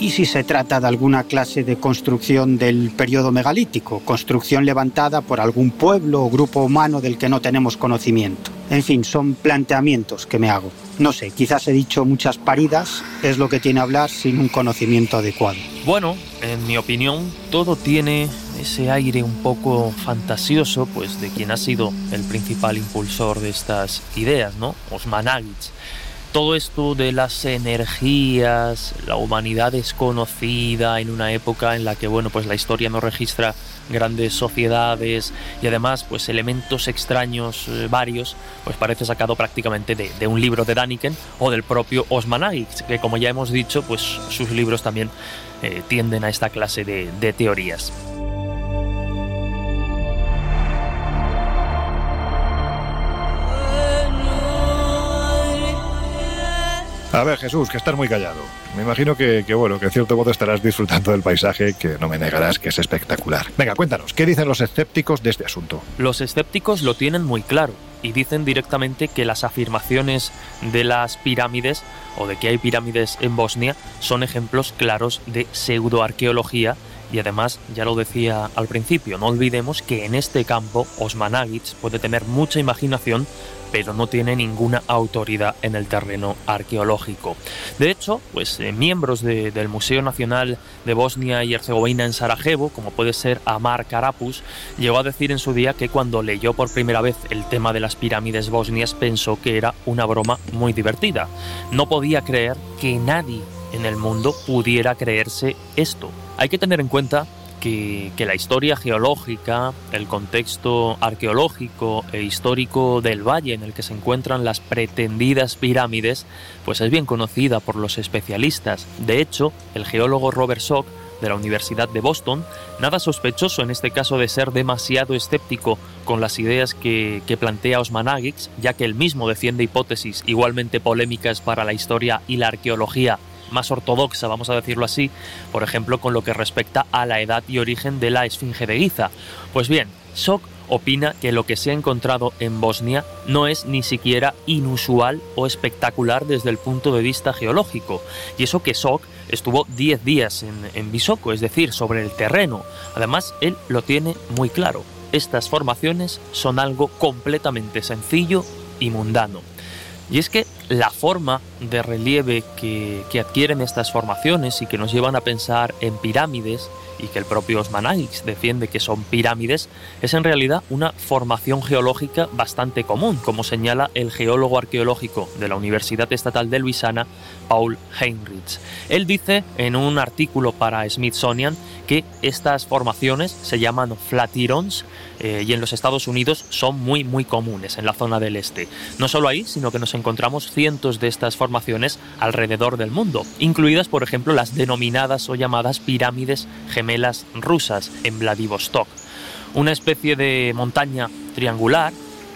¿y si se trata de alguna clase de construcción del periodo megalítico, construcción levantada por algún pueblo o grupo humano del que no tenemos conocimiento? En fin, son planteamientos que me hago. No sé, quizás he dicho muchas paridas, es lo que tiene hablar sin un conocimiento adecuado. Bueno, en mi opinión, todo tiene ese aire un poco fantasioso, pues de quien ha sido el principal impulsor de estas ideas, ¿no? Osmanagic todo esto de las energías, la humanidad desconocida en una época en la que bueno, pues la historia no registra grandes sociedades y además pues elementos extraños eh, varios, pues parece sacado prácticamente de, un libro de Daniken o del propio Osman que como ya hemos dicho, pues sus libros también eh, tienden a esta clase de teorías. A ver, Jesús, que estás muy callado. Me imagino que, bueno, que en cierto modo estarás disfrutando del paisaje, que no me negarás que es espectacular. Venga, cuéntanos, ¿qué dicen los escépticos de este asunto? Los escépticos lo tienen muy claro y dicen directamente que las afirmaciones de las pirámides o de que hay pirámides en Bosnia son ejemplos claros de pseudoarqueología y además, ya lo decía al principio, no olvidemos que en este campo Osmanagic puede tener mucha imaginación pero no tiene ninguna autoridad en el terreno arqueológico. De hecho, pues eh, miembros del Museo Nacional de Bosnia y Herzegovina en Sarajevo, como puede ser Amar Karapus, llegó a decir en su día que cuando leyó por primera vez el tema de las pirámides bosnias pensó que era una broma muy divertida. No podía creer que nadie en el mundo pudiera creerse esto. Hay que tener en cuenta que, la historia geológica, el contexto arqueológico e histórico del valle en el que se encuentran las pretendidas pirámides, pues es bien conocida por los especialistas. De hecho, el geólogo Robert Sock de la Universidad de Boston, nada sospechoso en este caso de ser demasiado escéptico con las ideas que, plantea Osman ya que él mismo defiende hipótesis igualmente polémicas para la historia y la arqueología más ortodoxa, vamos a decirlo así, por ejemplo, con lo que respecta a la edad y origen de la Esfinge de Giza. Pues bien, Sok opina que lo que se ha encontrado en Bosnia no es ni siquiera inusual o espectacular desde el punto de vista geológico, y eso que Sok estuvo 10 días en, en Visoko, es decir, sobre el terreno. Además, él lo tiene muy claro. Estas formaciones son algo completamente sencillo y mundano. Y es que la forma de relieve que, adquieren estas formaciones y que nos llevan a pensar en pirámides y que el propio Osmanagix defiende que son pirámides, es en realidad una formación geológica bastante común, como señala el geólogo arqueológico de la Universidad Estatal de Luisiana, Paul Heinrich. Él dice en un artículo para Smithsonian que estas formaciones se llaman flatirons eh, y en los Estados Unidos son muy muy comunes en la zona del este. No solo ahí, sino que nos encontramos cientos de estas formaciones alrededor del mundo, incluidas por ejemplo las denominadas o llamadas pirámides gemelas rusas en Vladivostok, una especie de montaña triangular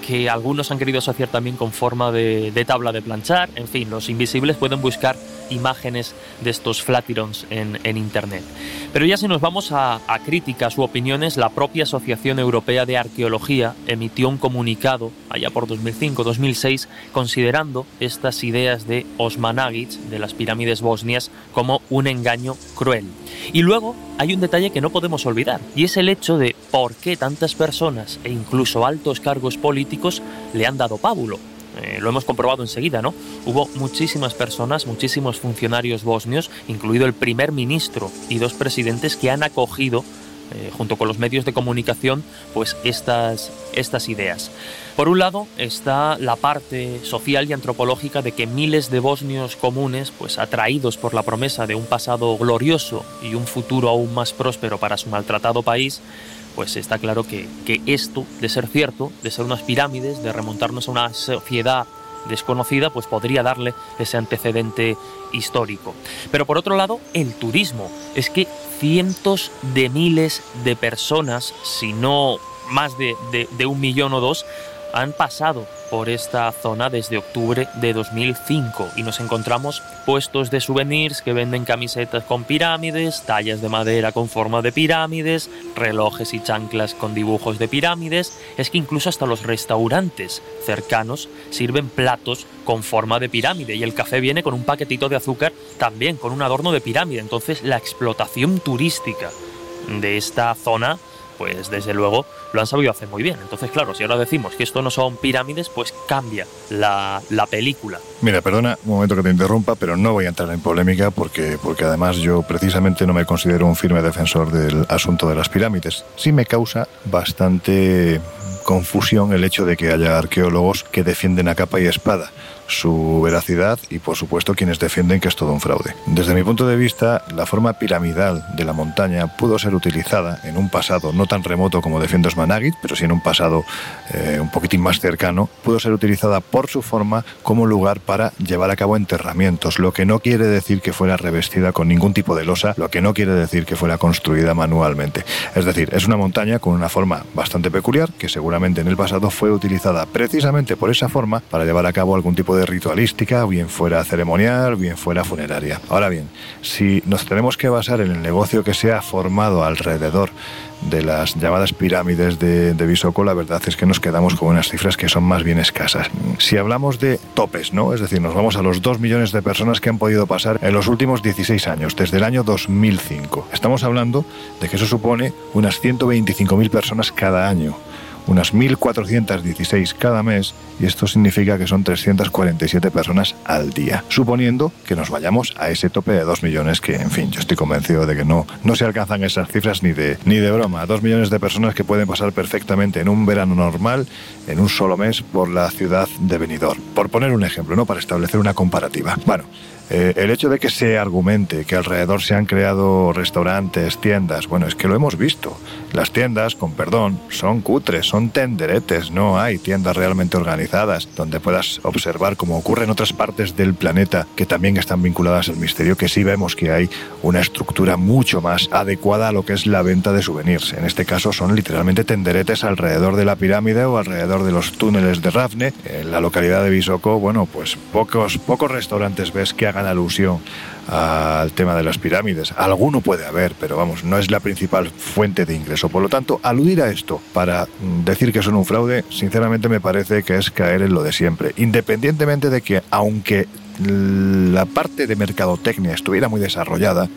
que algunos han querido asociar también con forma de, tabla de planchar. En fin, los invisibles pueden buscar imágenes de estos flatirons en, Internet. Pero ya si nos vamos a, a, críticas u opiniones, la propia Asociación Europea de Arqueología emitió un comunicado allá por 2005-2006 considerando estas ideas de Osmanagic, de las pirámides bosnias, como un engaño cruel. Y luego hay un detalle que no podemos olvidar, y es el hecho de por qué tantas personas e incluso altos cargos políticos le han dado pábulo. Eh, lo hemos comprobado enseguida, ¿no? Hubo muchísimas personas, muchísimos funcionarios bosnios, incluido el primer ministro y dos presidentes que han acogido eh, junto con los medios de comunicación, pues estas, estas ideas. Por un lado está la parte social y antropológica de que miles de bosnios comunes, pues atraídos por la promesa de un pasado glorioso y un futuro aún más próspero para su maltratado país, pues está claro que, que esto, de ser cierto, de ser unas pirámides, de remontarnos a una sociedad desconocida, pues podría darle ese antecedente histórico. Pero por otro lado, el turismo. Es que cientos de miles de personas, si no más de, de un millón o dos, han pasado por esta zona desde octubre de 2005 y nos encontramos puestos de souvenirs que venden camisetas con pirámides, tallas de madera con forma de pirámides, relojes y chanclas con dibujos de pirámides. Es que incluso hasta los restaurantes cercanos sirven platos con forma de pirámide y el café viene con un paquetito de azúcar también con un adorno de pirámide. Entonces la explotación turística de esta zona pues desde luego lo han sabido hacer muy bien. Entonces, claro, si ahora decimos que esto no son pirámides, pues cambia la, película. Mira, perdona un momento que te interrumpa, pero no voy a entrar en polémica porque, porque además yo precisamente no me considero un firme defensor del asunto de las pirámides. Sí me causa bastante confusión el hecho de que haya arqueólogos que defienden a capa y espada su veracidad y por supuesto quienes defienden que es todo un fraude. Desde mi punto de vista, la forma piramidal de la montaña pudo ser utilizada en un pasado no tan remoto como defiende Osmanagit, pero sí en un pasado eh, un poquitín más cercano, pudo ser utilizada por su forma como lugar para llevar a cabo enterramientos, lo que no quiere decir que fuera revestida con ningún tipo de losa, lo que no quiere decir que fuera construida manualmente. Es decir, es una montaña con una forma bastante peculiar que seguramente en el pasado fue utilizada precisamente por esa forma para llevar a cabo algún tipo de ritualística, bien fuera ceremonial, bien fuera funeraria. Ahora bien, si nos tenemos que basar en el negocio que se ha formado alrededor de las llamadas pirámides de, de la verdad es que nos quedamos con unas cifras que son más bien escasas. Si hablamos de topes, ¿no? Es decir, nos vamos a los 2 millones de personas que han podido pasar en los últimos 16 años, desde el año 2005. Estamos hablando de que eso supone unas 125.000 personas cada año unas 1.416 cada mes y esto significa que son 347 personas al día, suponiendo que nos vayamos a ese tope de 2 millones que, en fin, yo estoy convencido de que no, no se alcanzan esas cifras ni de, ni de broma. 2 millones de personas que pueden pasar perfectamente en un verano normal, en un solo mes, por la ciudad de Benidorm. Por poner un ejemplo, ¿no? Para establecer una comparativa. Bueno, eh, el hecho de que se argumente que alrededor se han creado restaurantes, tiendas, bueno, es que lo hemos visto. Las tiendas, con perdón, son cutres, son tenderetes, no hay tiendas realmente organizadas donde puedas observar, como ocurre en otras partes del planeta que también están vinculadas al misterio, que sí vemos que hay una estructura mucho más adecuada a lo que es la venta de souvenirs. En este caso son literalmente tenderetes alrededor de la pirámide o alrededor de los túneles de Rafne. En la localidad de Bisoko, bueno, pues pocos, pocos restaurantes ves que hagan alusión al tema de las pirámides. Alguno puede haber, pero vamos, no es la principal fuente de ingreso. Por lo tanto, aludir a esto para mm, decir que son un fraude, sinceramente me parece que es caer en lo de siempre. Independientemente de que, aunque la parte de mercadotecnia estuviera muy desarrollada,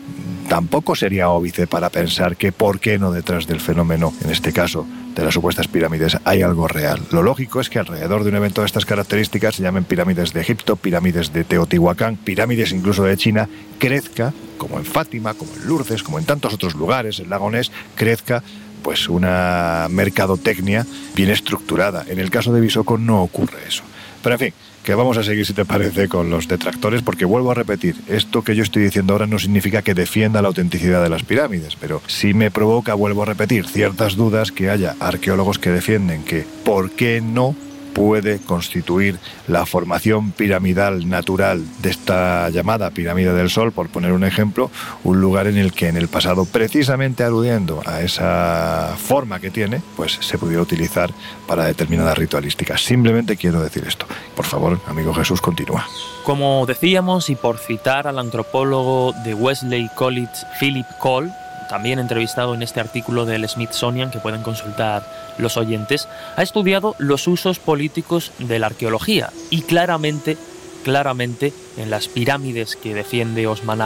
tampoco sería óbice para pensar que por qué no detrás del fenómeno, en este caso, de las supuestas pirámides, hay algo real. Lo lógico es que alrededor de un evento de estas características, se llamen pirámides de Egipto, pirámides de Teotihuacán, pirámides incluso de China, crezca, como en Fátima, como en Lourdes, como en tantos otros lugares, en Lagonés, crezca pues una mercadotecnia bien estructurada. En el caso de Bisoko no ocurre eso. Pero en fin, que vamos a seguir, si te parece, con los detractores, porque vuelvo a repetir, esto que yo estoy diciendo ahora no significa que defienda la autenticidad de las pirámides, pero sí me provoca, vuelvo a repetir, ciertas dudas que haya arqueólogos que defienden que, ¿por qué no puede constituir la formación piramidal natural de esta llamada pirámide del Sol, por poner un ejemplo, un lugar en el que en el pasado, precisamente aludiendo a esa forma que tiene, pues se pudiera utilizar para determinadas ritualísticas. Simplemente quiero decir esto. Por favor, amigo Jesús, continúa. Como decíamos, y por citar al antropólogo de Wesley College, Philip Cole, también entrevistado en este artículo del Smithsonian que pueden consultar los oyentes, ha estudiado los usos políticos de la arqueología y claramente, claramente en las pirámides que defiende Osman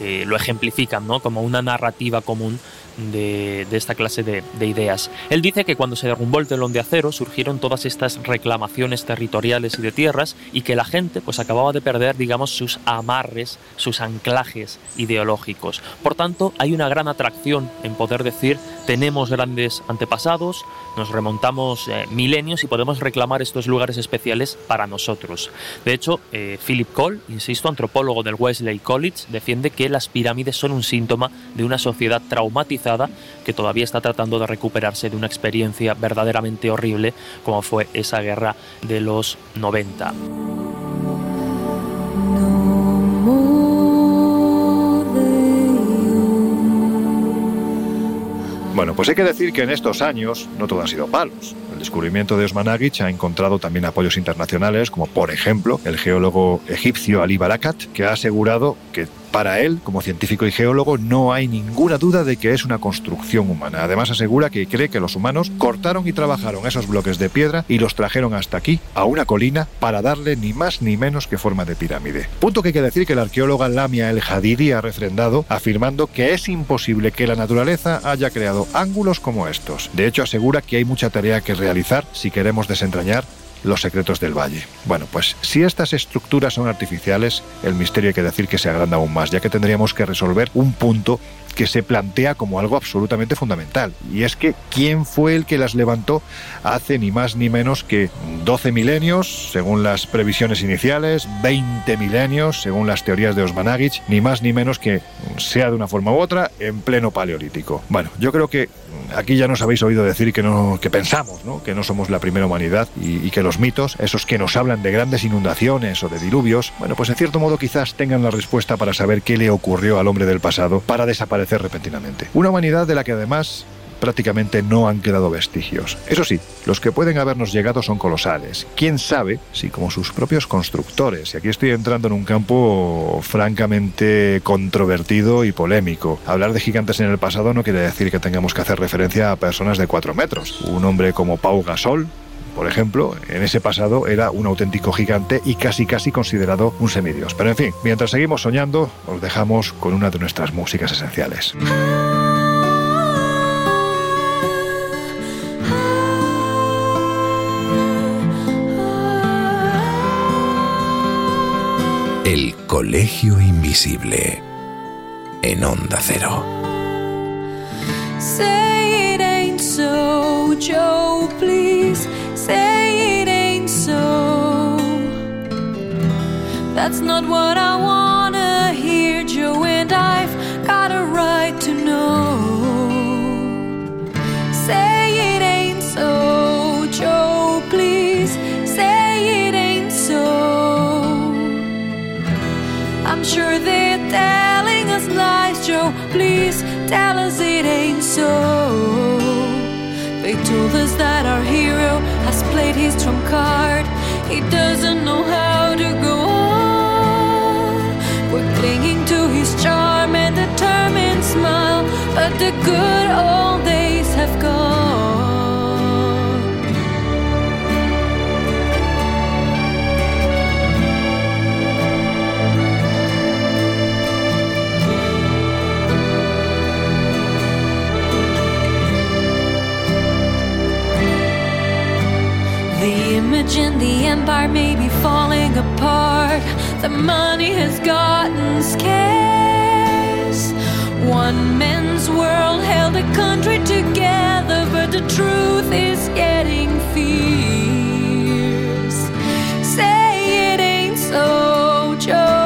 eh, lo ejemplifican ¿no? como una narrativa común de, esta clase de, ideas. Él dice que cuando se derrumbó el telón de acero surgieron todas estas reclamaciones territoriales y de tierras y que la gente pues acababa de perder digamos sus amarres, sus anclajes ideológicos. Por tanto, hay una gran atracción en poder decir tenemos grandes antepasados, nos remontamos eh, milenios y podemos reclamar estos lugares especiales para nosotros. De hecho, eh, Philip Cole, insisto, antropólogo del Wesley College, defiende que las pirámides son un síntoma de una sociedad traumatizada que todavía está tratando de recuperarse de una experiencia verdaderamente horrible como fue esa guerra de los 90. Bueno, pues hay que decir que en estos años no todo han sido palos. El descubrimiento de Osman Agich ha encontrado también apoyos internacionales, como por ejemplo el geólogo egipcio Ali Barakat, que ha asegurado que para él, como científico y geólogo, no hay ninguna duda de que es una construcción humana. Además asegura que cree que los humanos cortaron y trabajaron esos bloques de piedra y los trajeron hasta aquí, a una colina, para darle ni más ni menos que forma de pirámide. Punto que hay que decir que la arqueóloga Lamia El Hadidi ha refrendado, afirmando que es imposible que la naturaleza haya creado ángulos como estos. De hecho, asegura que hay mucha tarea que realizar si queremos desentrañar los secretos del valle. Bueno, pues si estas estructuras son artificiales, el misterio hay que decir que se agranda aún más, ya que tendríamos que resolver un punto que se plantea como algo absolutamente fundamental. Y es que ¿quién fue el que las levantó hace ni más ni menos que 12 milenios, según las previsiones iniciales, 20 milenios, según las teorías de Osmanagich, ni más ni menos que, sea de una forma u otra, en pleno paleolítico? Bueno, yo creo que aquí ya nos habéis oído decir que, no, que pensamos ¿no? que no somos la primera humanidad y, y que los mitos, esos que nos hablan de grandes inundaciones o de diluvios, bueno, pues en cierto modo quizás tengan la respuesta para saber qué le ocurrió al hombre del pasado para desaparecer repentinamente. Una humanidad de la que además prácticamente no han quedado vestigios. Eso sí, los que pueden habernos llegado son colosales. ¿Quién sabe si como sus propios constructores, y aquí estoy entrando en un campo francamente controvertido y polémico, hablar de gigantes en el pasado no quiere decir que tengamos que hacer referencia a personas de cuatro metros. Un hombre como Pau Gasol, por ejemplo, en ese pasado era un auténtico gigante y casi casi considerado un semidios. Pero en fin, mientras seguimos soñando, os dejamos con una de nuestras músicas esenciales. El Colegio Invisible en Onda Cero. Say it ain't so, Joe, please. Say it ain't so. That's not what I wanna hear, Joe, and I've got a right to know. Say it ain't so, Joe, please. Say it ain't so. I'm sure they're telling us lies, Joe. Please tell us it ain't so. They told us that our hero played his trump card. He doesn't know how to go on. We're clinging to his charm and determined smile, but the good old days have gone. In the empire may be falling apart. The money has gotten scarce. One man's world held a country together, but the truth is getting fierce. Say it ain't so, Joe,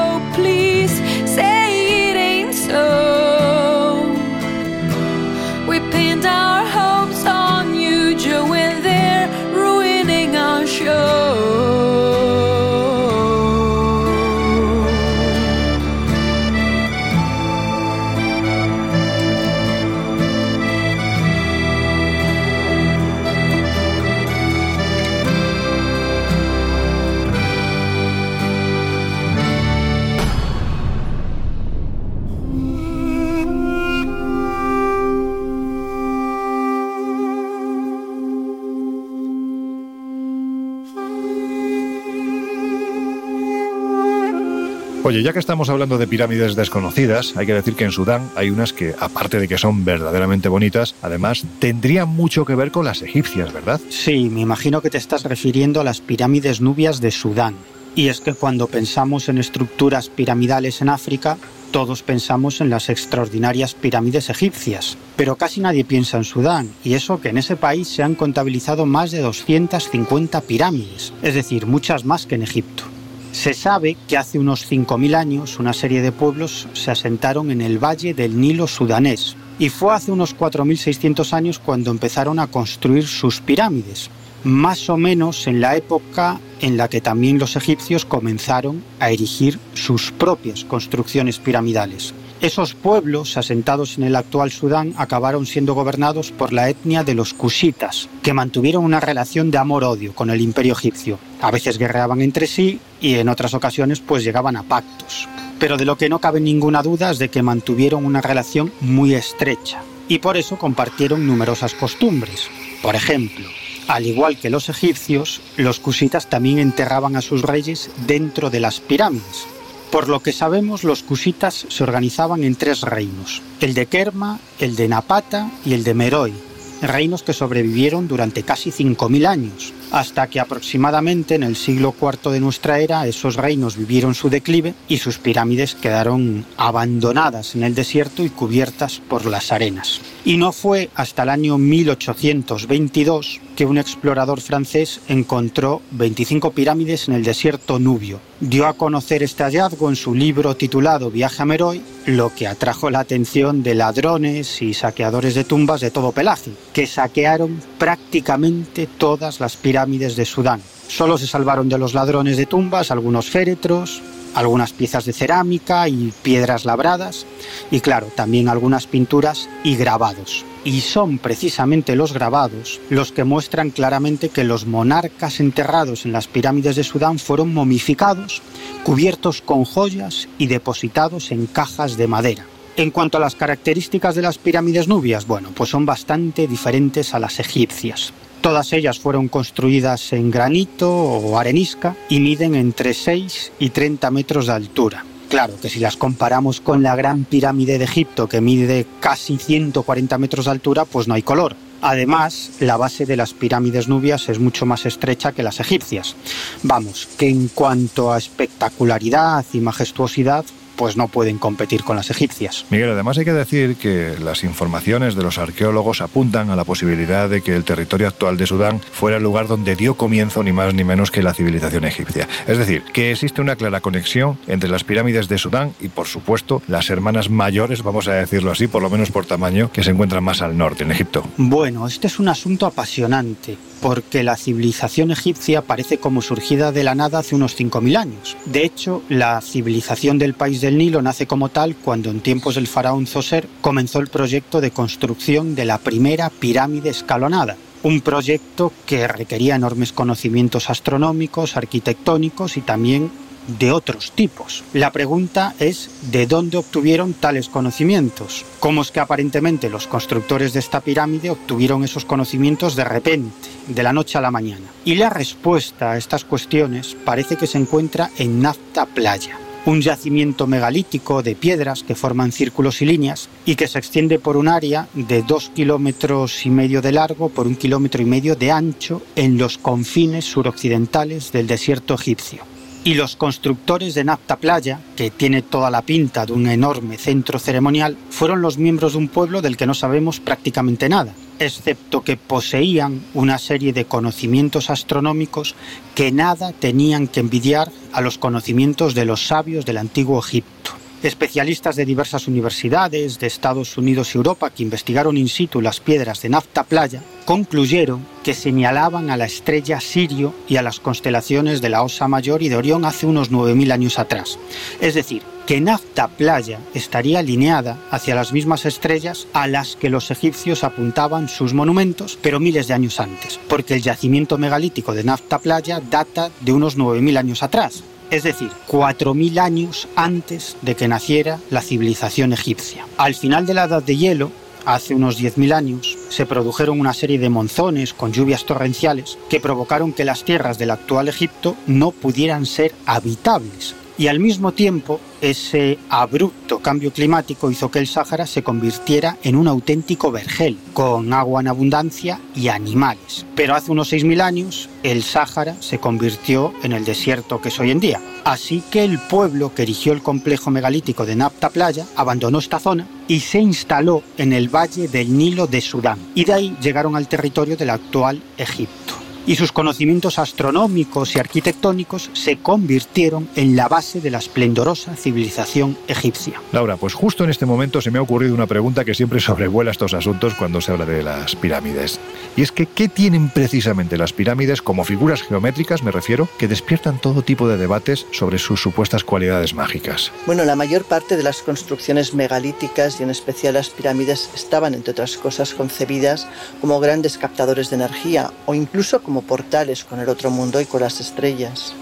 Oye, ya que estamos hablando de pirámides desconocidas, hay que decir que en Sudán hay unas que, aparte de que son verdaderamente bonitas, además tendrían mucho que ver con las egipcias, ¿verdad? Sí, me imagino que te estás refiriendo a las pirámides nubias de Sudán. Y es que cuando pensamos en estructuras piramidales en África, todos pensamos en las extraordinarias pirámides egipcias, pero casi nadie piensa en Sudán, y eso que en ese país se han contabilizado más de 250 pirámides, es decir, muchas más que en Egipto. Se sabe que hace unos 5.000 años una serie de pueblos se asentaron en el valle del Nilo sudanés, y fue hace unos 4.600 años cuando empezaron a construir sus pirámides, más o menos en la época en la que también los egipcios comenzaron a erigir sus propias construcciones piramidales. Esos pueblos, asentados en el actual Sudán, acabaron siendo gobernados por la etnia de los cushitas, que mantuvieron una relación de amor-odio con el imperio egipcio. A veces guerreaban entre sí y en otras ocasiones pues llegaban a pactos. Pero de lo que no cabe ninguna duda es de que mantuvieron una relación muy estrecha y por eso compartieron numerosas costumbres. Por ejemplo, al igual que los egipcios, los cusitas también enterraban a sus reyes dentro de las pirámides. Por lo que sabemos, los cusitas se organizaban en tres reinos, el de Kerma, el de Napata y el de Meroe, reinos que sobrevivieron durante casi 5.000 años, hasta que aproximadamente en el siglo IV de nuestra era esos reinos vivieron su declive y sus pirámides quedaron abandonadas en el desierto y cubiertas por las arenas. Y no fue hasta el año 1822 que un explorador francés encontró 25 pirámides en el desierto nubio. Dio a conocer este hallazgo en su libro titulado Viaje a Meroe, lo que atrajo la atención de ladrones y saqueadores de tumbas de todo pelaje, que saquearon prácticamente todas las pirámides de Sudán. Solo se salvaron de los ladrones de tumbas algunos féretros, algunas piezas de cerámica y piedras labradas, y claro, también algunas pinturas y grabados. Y son precisamente los grabados los que muestran claramente que los monarcas enterrados en las pirámides de Sudán fueron momificados, cubiertos con joyas y depositados en cajas de madera. En cuanto a las características de las pirámides nubias, bueno, pues son bastante diferentes a las egipcias. Todas ellas fueron construidas en granito o arenisca y miden entre 6 y 30 metros de altura. Claro que si las comparamos con la gran pirámide de Egipto, que mide casi 140 metros de altura, pues no hay color. Además, la base de las pirámides nubias es mucho más estrecha que las egipcias. Vamos, que en cuanto a espectacularidad y majestuosidad, pues no pueden competir con las egipcias. Miguel, además hay que decir que las informaciones de los arqueólogos apuntan a la posibilidad de que el territorio actual de Sudán fuera el lugar donde dio comienzo ni más ni menos que la civilización egipcia. Es decir, que existe una clara conexión entre las pirámides de Sudán y, por supuesto, las hermanas mayores, vamos a decirlo así, por lo menos por tamaño, que se encuentran más al norte, en Egipto. Bueno, este es un asunto apasionante porque la civilización egipcia parece como surgida de la nada hace unos 5.000 años. De hecho, la civilización del país del Nilo nace como tal cuando en tiempos del faraón Zoser comenzó el proyecto de construcción de la primera pirámide escalonada. Un proyecto que requería enormes conocimientos astronómicos, arquitectónicos y también de otros tipos. La pregunta es ¿de dónde obtuvieron tales conocimientos? ¿Cómo es que aparentemente los constructores de esta pirámide obtuvieron esos conocimientos de repente, de la noche a la mañana? Y la respuesta a estas cuestiones parece que se encuentra en Nafta Playa. un yacimiento megalítico de piedras que forman círculos y líneas y que se extiende por un área de dos kilómetros y medio de largo por un kilómetro y medio de ancho en los confines suroccidentales del desierto egipcio. Y los constructores de Napta Playa, que tiene toda la pinta de un enorme centro ceremonial, fueron los miembros de un pueblo del que no sabemos prácticamente nada, excepto que poseían una serie de conocimientos astronómicos que nada tenían que envidiar a los conocimientos de los sabios del antiguo Egipto. Especialistas de diversas universidades de Estados Unidos y Europa que investigaron in situ las piedras de Nafta Playa concluyeron que señalaban a la estrella Sirio y a las constelaciones de la Osa Mayor y de Orión hace unos 9.000 años atrás. Es decir, que Nafta Playa estaría alineada hacia las mismas estrellas a las que los egipcios apuntaban sus monumentos, pero miles de años antes, porque el yacimiento megalítico de Nafta Playa data de unos 9.000 años atrás, es decir, 4.000 años antes de que naciera la civilización egipcia. Al final de la Edad de Hielo, hace unos 10.000 años, se produjeron una serie de monzones con lluvias torrenciales que provocaron que las tierras del actual Egipto no pudieran ser habitables y al mismo tiempo ese abrupto cambio climático hizo que el Sáhara se convirtiera en un auténtico vergel, con agua en abundancia y animales. Pero hace unos 6.000 años el Sáhara se convirtió en el desierto que es hoy en día. Así que el pueblo que erigió el complejo megalítico de Napta Playa abandonó esta zona y se instaló en el valle del Nilo de Sudán. Y de ahí llegaron al territorio del actual Egipto y sus conocimientos astronómicos y arquitectónicos se convirtieron en la base de la esplendorosa civilización egipcia. Laura, pues justo en este momento se me ha ocurrido una pregunta que siempre sobrevuela estos asuntos cuando se habla de las pirámides. Y es que, ¿qué tienen precisamente las pirámides como figuras geométricas, me refiero, que despiertan todo tipo de debates sobre sus supuestas cualidades mágicas? Bueno, la mayor parte de las construcciones megalíticas y en especial las pirámides estaban, entre otras cosas, concebidas como grandes captadores de energía o incluso como portales con el otro mundo y con las estrellas.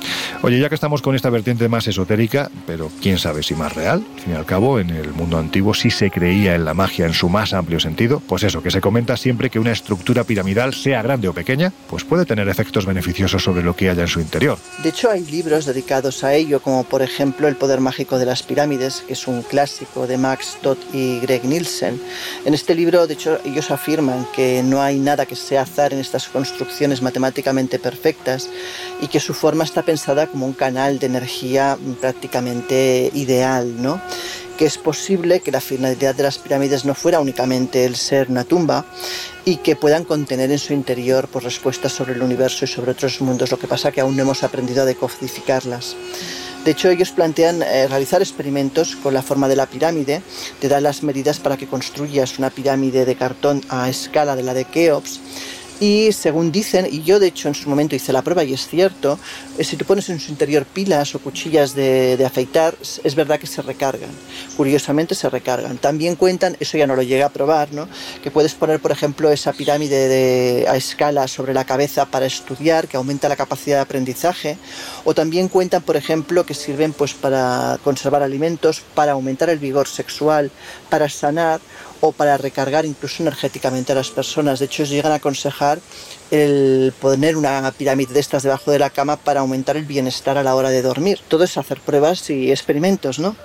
Oye, ya que estamos con esta vertiente más esotérica, pero quién sabe si más real, al fin y al cabo, en el mundo antiguo sí se creía en la magia en su más amplio sentido, pues eso, que se comenta siempre que una estructura piramidal, sea grande o pequeña, pues puede tener efectos beneficiosos sobre lo que haya en su interior. De hecho, hay libros dedicados a ello, como por ejemplo El poder mágico de las pirámides, que es un clásico de Max Todd y Greg Nielsen. En este libro, de hecho, ellos afirman que no hay nada que sea azar en estas construcciones matemáticamente perfectas y que su forma está pensada como un canal de energía prácticamente ideal, ¿no? que es posible que la finalidad de las pirámides no fuera únicamente el ser una tumba y que puedan contener en su interior pues, respuestas sobre el universo y sobre otros mundos, lo que pasa que aún no hemos aprendido a decodificarlas. De hecho, ellos plantean eh, realizar experimentos con la forma de la pirámide, te dan las medidas para que construyas una pirámide de cartón a escala de la de Keops y según dicen, y yo de hecho en su momento hice la prueba y es cierto, eh, si tú pones en su interior pilas o cuchillas de, afeitar, es verdad que se recargan. Curiosamente se recargan. También cuentan, eso ya no lo llegué a probar, ¿no? que puedes poner, por ejemplo, esa pirámide de, a escala sobre la cabeza para estudiar, que aumenta la capacidad de aprendizaje. O también cuentan, por ejemplo, que sirven pues, para conservar alimentos, para aumentar el vigor sexual, para sanar o para recargar incluso energéticamente a las personas. De hecho, llegan a aconsejar el poner una pirámide de estas debajo de la cama para aumentar el bienestar a la hora de dormir. Todo es hacer pruebas y experimentos, ¿no?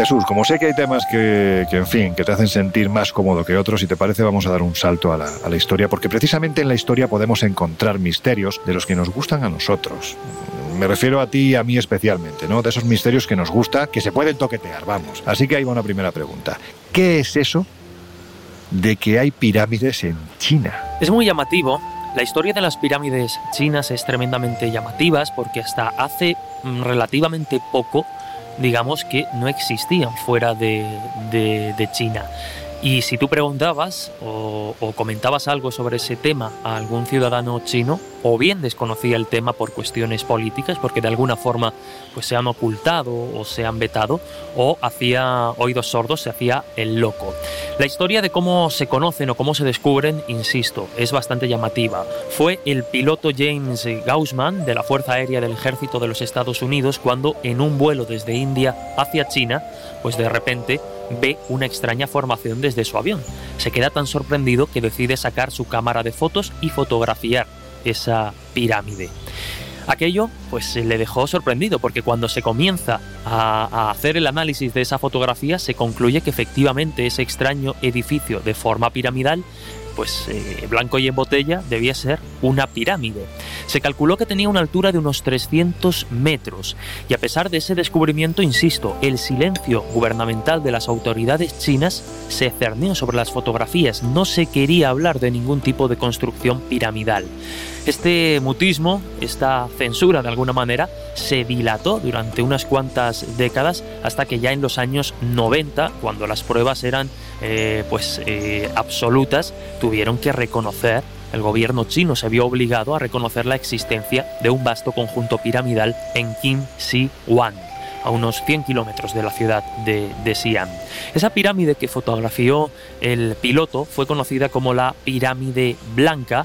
Jesús, como sé que hay temas que, en fin, que te hacen sentir más cómodo que otros, si te parece vamos a dar un salto a la, a la historia, porque precisamente en la historia podemos encontrar misterios de los que nos gustan a nosotros. Me refiero a ti y a mí especialmente, ¿no? De esos misterios que nos gusta, que se pueden toquetear, vamos. Así que ahí va una primera pregunta. ¿Qué es eso de que hay pirámides en China? Es muy llamativo. La historia de las pirámides chinas es tremendamente llamativa porque hasta hace mm, relativamente poco digamos que no existían fuera de, de, China. Y si tú preguntabas o, comentabas algo sobre ese tema a algún ciudadano chino, o bien desconocía el tema por cuestiones políticas, porque de alguna forma pues, se han ocultado o se han vetado, o hacía oídos sordos, se hacía el loco. La historia de cómo se conocen o cómo se descubren, insisto, es bastante llamativa. Fue el piloto James Gaussman de la Fuerza Aérea del Ejército de los Estados Unidos cuando en un vuelo desde India hacia China pues de repente ve una extraña formación desde su avión. Se queda tan sorprendido que decide sacar su cámara de fotos y fotografiar esa pirámide. Aquello pues le dejó sorprendido porque cuando se comienza a, a, hacer el análisis de esa fotografía se concluye que efectivamente ese extraño edificio de forma piramidal pues eh, blanco y en botella debía ser una pirámide. Se calculó que tenía una altura de unos 300 metros y a pesar de ese descubrimiento, insisto, el silencio gubernamental de las autoridades chinas se cerneó sobre las fotografías. No se quería hablar de ningún tipo de construcción piramidal. Este mutismo, esta censura de alguna manera, se dilató durante unas cuantas décadas hasta que ya en los años 90, cuando las pruebas eran eh, pues eh, absolutas, tuvieron que reconocer el gobierno chino se vio obligado a reconocer la existencia de un vasto conjunto piramidal en Qin Shi Huang, a unos 100 kilómetros de la ciudad de, de Xi'an. Esa pirámide que fotografió el piloto fue conocida como la pirámide blanca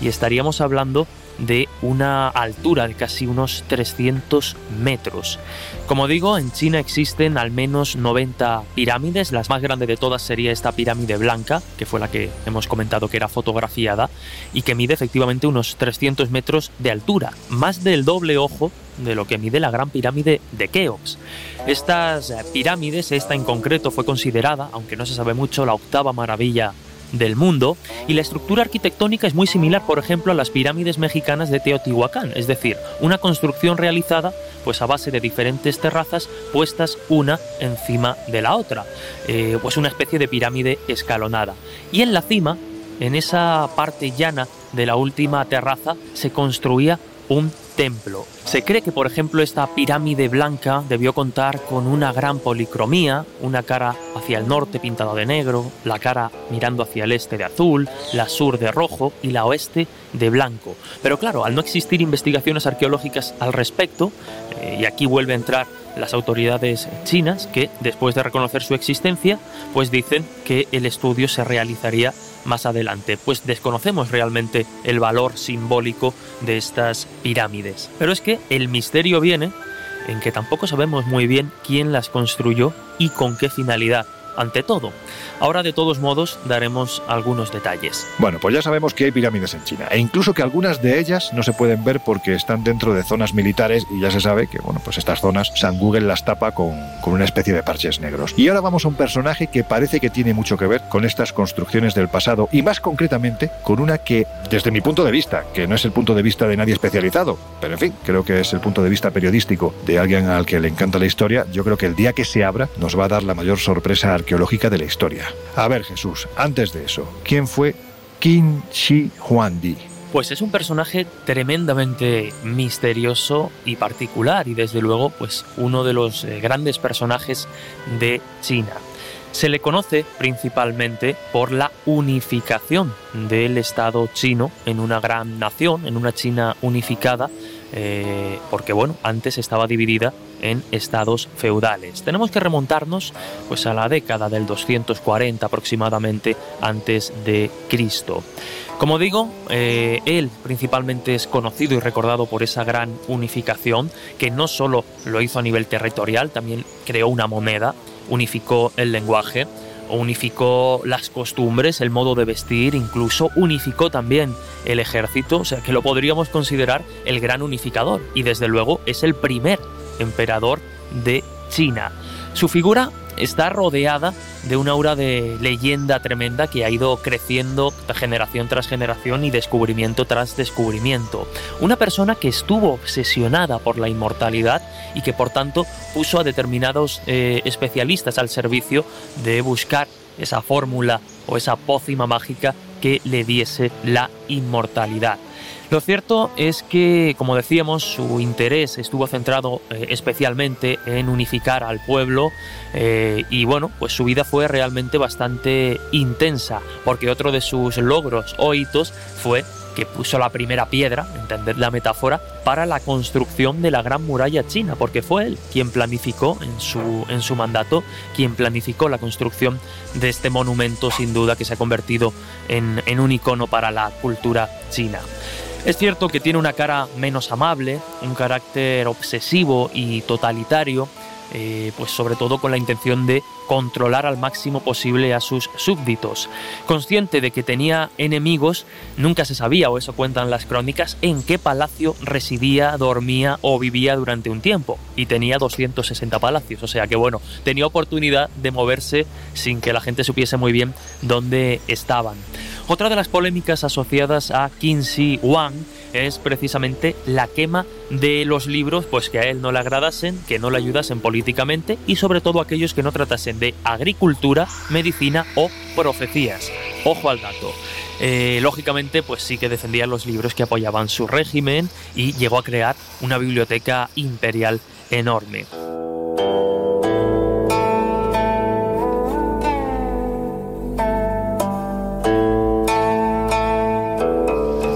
y estaríamos hablando de una altura de casi unos 300 metros. Como digo, en China existen al menos 90 pirámides, la más grande de todas sería esta pirámide blanca, que fue la que hemos comentado que era fotografiada, y que mide efectivamente unos 300 metros de altura, más del doble ojo de lo que mide la gran pirámide de Keops. Estas pirámides, esta en concreto, fue considerada, aunque no se sabe mucho, la octava maravilla del mundo y la estructura arquitectónica es muy similar, por ejemplo, a las pirámides mexicanas de Teotihuacán, es decir, una construcción realizada pues a base de diferentes terrazas puestas una encima de la otra, eh, pues una especie de pirámide escalonada. Y en la cima, en esa parte llana de la última terraza, se construía un templo. Se cree que, por ejemplo, esta pirámide blanca debió contar con una gran policromía, una cara hacia el norte pintada de negro, la cara mirando hacia el este de azul, la sur de rojo y la oeste de blanco. Pero claro, al no existir investigaciones arqueológicas al respecto, eh, y aquí vuelve a entrar las autoridades chinas que, después de reconocer su existencia, pues dicen que el estudio se realizaría más adelante, pues desconocemos realmente el valor simbólico de estas pirámides. Pero es que el misterio viene en que tampoco sabemos muy bien quién las construyó y con qué finalidad ante todo. Ahora de todos modos daremos algunos detalles. Bueno, pues ya sabemos que hay pirámides en China e incluso que algunas de ellas no se pueden ver porque están dentro de zonas militares y ya se sabe que bueno, pues estas zonas San Google las tapa con, con una especie de parches negros. Y ahora vamos a un personaje que parece que tiene mucho que ver con estas construcciones del pasado y más concretamente con una que desde mi punto de vista, que no es el punto de vista de nadie especializado, pero en fin, creo que es el punto de vista periodístico de alguien al que le encanta la historia, yo creo que el día que se abra nos va a dar la mayor sorpresa de la historia. A ver, Jesús, antes de eso, ¿quién fue Qin Shi Huangdi? Pues es un personaje tremendamente misterioso y particular y desde luego pues uno de los eh, grandes personajes de China. Se le conoce principalmente por la unificación del Estado chino en una gran nación, en una China unificada, eh, porque bueno, antes estaba dividida en estados feudales. Tenemos que remontarnos pues a la década del 240 aproximadamente antes de Cristo. Como digo, eh, él principalmente es conocido y recordado por esa gran unificación que no solo lo hizo a nivel territorial, también creó una moneda, unificó el lenguaje, unificó las costumbres, el modo de vestir, incluso unificó también el ejército, o sea que lo podríamos considerar el gran unificador y desde luego es el primer emperador de China. Su figura está rodeada de una aura de leyenda tremenda que ha ido creciendo generación tras generación y descubrimiento tras descubrimiento. Una persona que estuvo obsesionada por la inmortalidad y que por tanto puso a determinados eh, especialistas al servicio de buscar esa fórmula o esa pócima mágica que le diese la inmortalidad. Lo cierto es que, como decíamos, su interés estuvo centrado eh, especialmente en unificar al pueblo eh, y bueno, pues su vida fue realmente bastante intensa, porque otro de sus logros o hitos fue que puso la primera piedra, entender la metáfora, para la construcción de la Gran Muralla China, porque fue él quien planificó en su, en su mandato, quien planificó la construcción de este monumento sin duda que se ha convertido en, en un icono para la cultura china. Es cierto que tiene una cara menos amable, un carácter obsesivo y totalitario, eh, pues sobre todo con la intención de controlar al máximo posible a sus súbditos. Consciente de que tenía enemigos, nunca se sabía, o eso cuentan las crónicas, en qué palacio residía, dormía o vivía durante un tiempo. Y tenía 260 palacios, o sea que bueno, tenía oportunidad de moverse sin que la gente supiese muy bien dónde estaban. Otra de las polémicas asociadas a Qin Shi Huang es precisamente la quema de los libros pues que a él no le agradasen, que no le ayudasen políticamente y sobre todo aquellos que no tratasen de agricultura, medicina o profecías. Ojo al dato. Eh, lógicamente, pues sí que defendía los libros que apoyaban su régimen y llegó a crear una biblioteca imperial enorme.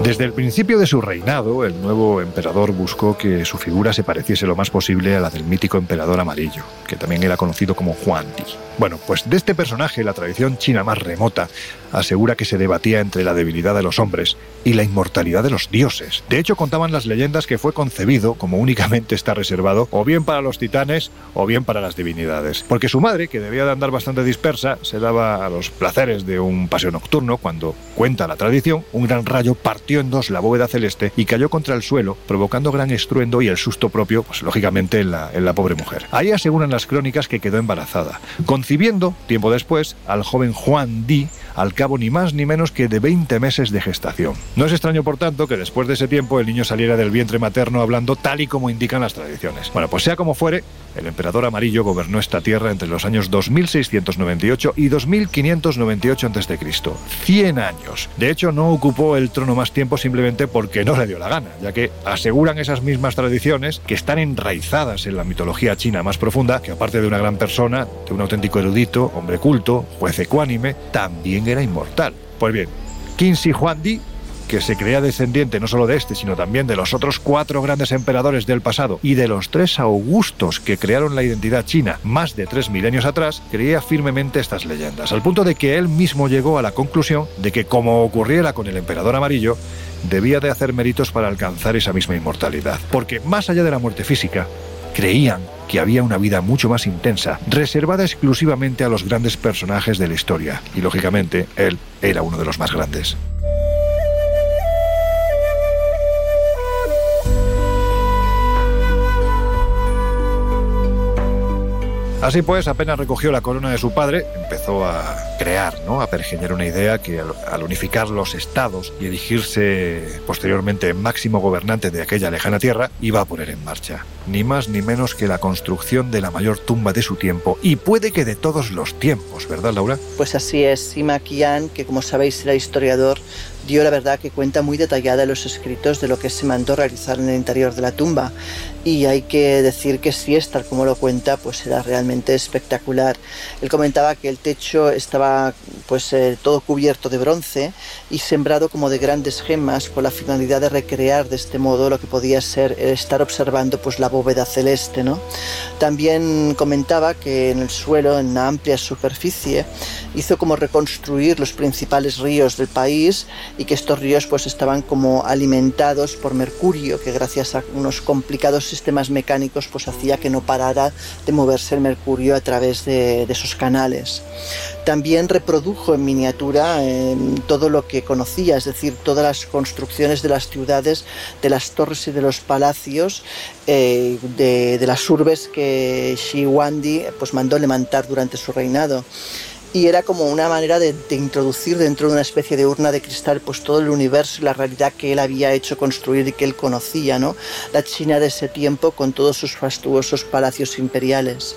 Desde el principio de su reinado, el nuevo emperador buscó que su figura se pareciese lo más posible a la del mítico emperador amarillo, que también era conocido como Huang Di. Bueno, pues de este personaje la tradición china más remota asegura que se debatía entre la debilidad de los hombres y la inmortalidad de los dioses. De hecho, contaban las leyendas que fue concebido como únicamente está reservado o bien para los titanes o bien para las divinidades. Porque su madre, que debía de andar bastante dispersa, se daba a los placeres de un paseo nocturno cuando, cuenta la tradición, un gran rayo partió en dos la bóveda celeste y cayó contra el suelo, provocando gran estruendo y el susto propio, pues lógicamente, en la, en la pobre mujer. Ahí aseguran las crónicas que quedó embarazada, concibiendo, tiempo después, al joven Juan Di, al cabo ni más ni menos que de 20 meses de gestación. No es extraño, por tanto, que después de ese tiempo el niño saliera del vientre materno hablando tal y como indican las tradiciones. Bueno, pues sea como fuere, el emperador amarillo gobernó esta tierra entre los años 2698 y 2598 a.C. 100 años. De hecho, no ocupó el trono más tiempo simplemente porque no le dio la gana, ya que aseguran esas mismas tradiciones que están enraizadas en la mitología china más profunda, que aparte de una gran persona, de un auténtico erudito, hombre culto, juez ecuánime, también era inmortal. Pues bien, Qin Shi Huangdi que se creía descendiente no solo de este, sino también de los otros cuatro grandes emperadores del pasado y de los tres augustos que crearon la identidad china más de tres milenios atrás, creía firmemente estas leyendas, al punto de que él mismo llegó a la conclusión de que, como ocurriera con el emperador amarillo, debía de hacer méritos para alcanzar esa misma inmortalidad. Porque más allá de la muerte física, creían que había una vida mucho más intensa, reservada exclusivamente a los grandes personajes de la historia, y lógicamente él era uno de los más grandes. Así pues, apenas recogió la corona de su padre, empezó a crear, ¿no? a pergeñar una idea que al, unificar los estados y elegirse posteriormente máximo gobernante de aquella lejana tierra, iba a poner en marcha. Ni más ni menos que la construcción de la mayor tumba de su tiempo y puede que de todos los tiempos, ¿verdad, Laura? Pues así es, Sima Qian, que como sabéis era historiador, dio la verdad que cuenta muy detallada los escritos de lo que se mandó realizar en el interior de la tumba y hay que decir que si es tal como lo cuenta pues era realmente espectacular él comentaba que el techo estaba pues eh, todo cubierto de bronce y sembrado como de grandes gemas con la finalidad de recrear de este modo lo que podía ser estar observando pues la bóveda celeste ¿no? también comentaba que en el suelo en una amplia superficie hizo como reconstruir los principales ríos del país y que estos ríos pues estaban como alimentados por mercurio que gracias a unos complicados sistemas mecánicos pues hacía que no parara de moverse el mercurio a través de, esos canales. También reprodujo en miniatura em, todo lo que conocía, es decir, todas las construcciones de las ciudades, de las torres y de los palacios, eh, de, de, las urbes que Shi Huangdi pues mandó levantar durante su reinado y era como una manera de, introducir dentro de una especie de urna de cristal pues todo el universo y la realidad que él había hecho construir y que él conocía, ¿no? La China de ese tiempo con todos sus fastuosos palacios imperiales.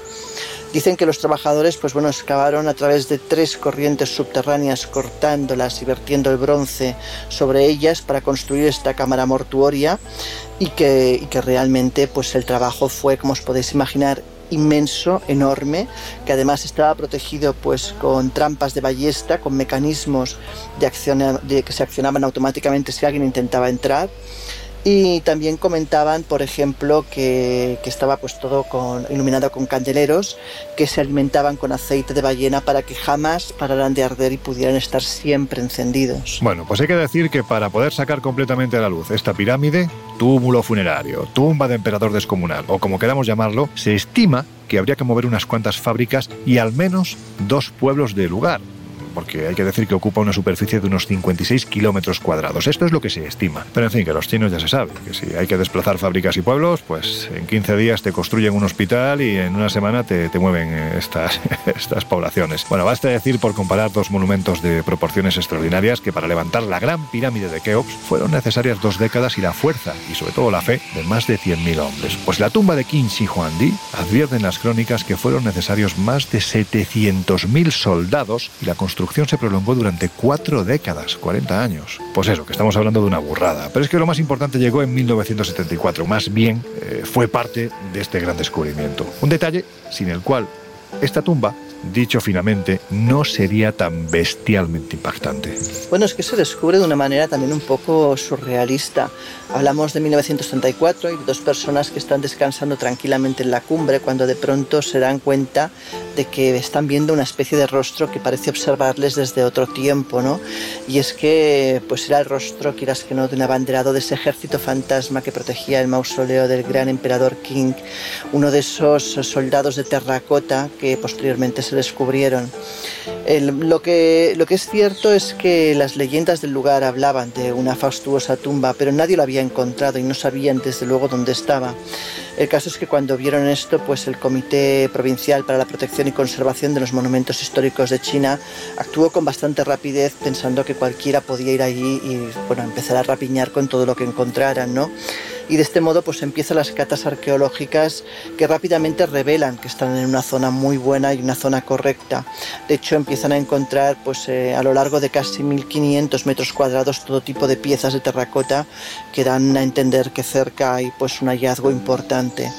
Dicen que los trabajadores pues bueno, excavaron a través de tres corrientes subterráneas cortándolas y vertiendo el bronce sobre ellas para construir esta cámara mortuoria y que, y que realmente pues el trabajo fue, como os podéis imaginar, inmenso, enorme, que además estaba protegido pues con trampas de ballesta, con mecanismos de, acción, de que se accionaban automáticamente si alguien intentaba entrar Y también comentaban, por ejemplo, que, estaba pues todo con, iluminado con candeleros que se alimentaban con aceite de ballena para que jamás pararan de arder y pudieran estar siempre encendidos. Bueno, pues hay que decir que para poder sacar completamente a la luz esta pirámide, túmulo funerario, tumba de emperador descomunal o como queramos llamarlo, se estima que habría que mover unas cuantas fábricas y al menos dos pueblos de lugar porque hay que decir que ocupa una superficie de unos 56 kilómetros cuadrados. Esto es lo que se estima. Pero en fin, que los chinos ya se sabe, que si hay que desplazar fábricas y pueblos, pues en 15 días te construyen un hospital y en una semana te, te mueven estas, estas poblaciones. Bueno, basta decir por comparar dos monumentos de proporciones extraordinarias que para levantar la gran pirámide de Keops fueron necesarias dos décadas y la fuerza y sobre todo la fe de más de 100.000 hombres. Pues la tumba de Qin Shi Huangdi advierten las crónicas que fueron necesarios más de 700.000 soldados y la construcción se prolongó durante cuatro décadas, 40 años. Pues eso, que estamos hablando de una burrada. Pero es que lo más importante llegó en 1974, más bien eh, fue parte de este gran descubrimiento. Un detalle sin el cual esta tumba dicho finamente, no sería tan bestialmente impactante. Bueno, es que se descubre de una manera también un poco surrealista. Hablamos de 1934 y dos personas que están descansando tranquilamente en la cumbre cuando de pronto se dan cuenta de que están viendo una especie de rostro que parece observarles desde otro tiempo, ¿no? Y es que pues era el rostro, quieras que no, de un abanderado de ese ejército fantasma que protegía el mausoleo del gran emperador King, uno de esos soldados de terracota que posteriormente se descubrieron. lo, que, lo que es cierto es que las leyendas del lugar hablaban de una fastuosa tumba, pero nadie lo había encontrado y no sabían desde luego dónde estaba. El caso es que cuando vieron esto, pues el Comité Provincial para la Protección y Conservación de los Monumentos Históricos de China actuó con bastante rapidez pensando que cualquiera podía ir allí y bueno, empezar a rapiñar con todo lo que encontraran, ¿no? Y de este modo pues empiezan las catas arqueológicas que rápidamente revelan que están en una zona muy buena y una zona correcta. De hecho empiezan a encontrar pues eh, a lo largo de casi 1500 metros cuadrados todo tipo de piezas de terracota que dan a entender que cerca hay pues un hallazgo importante.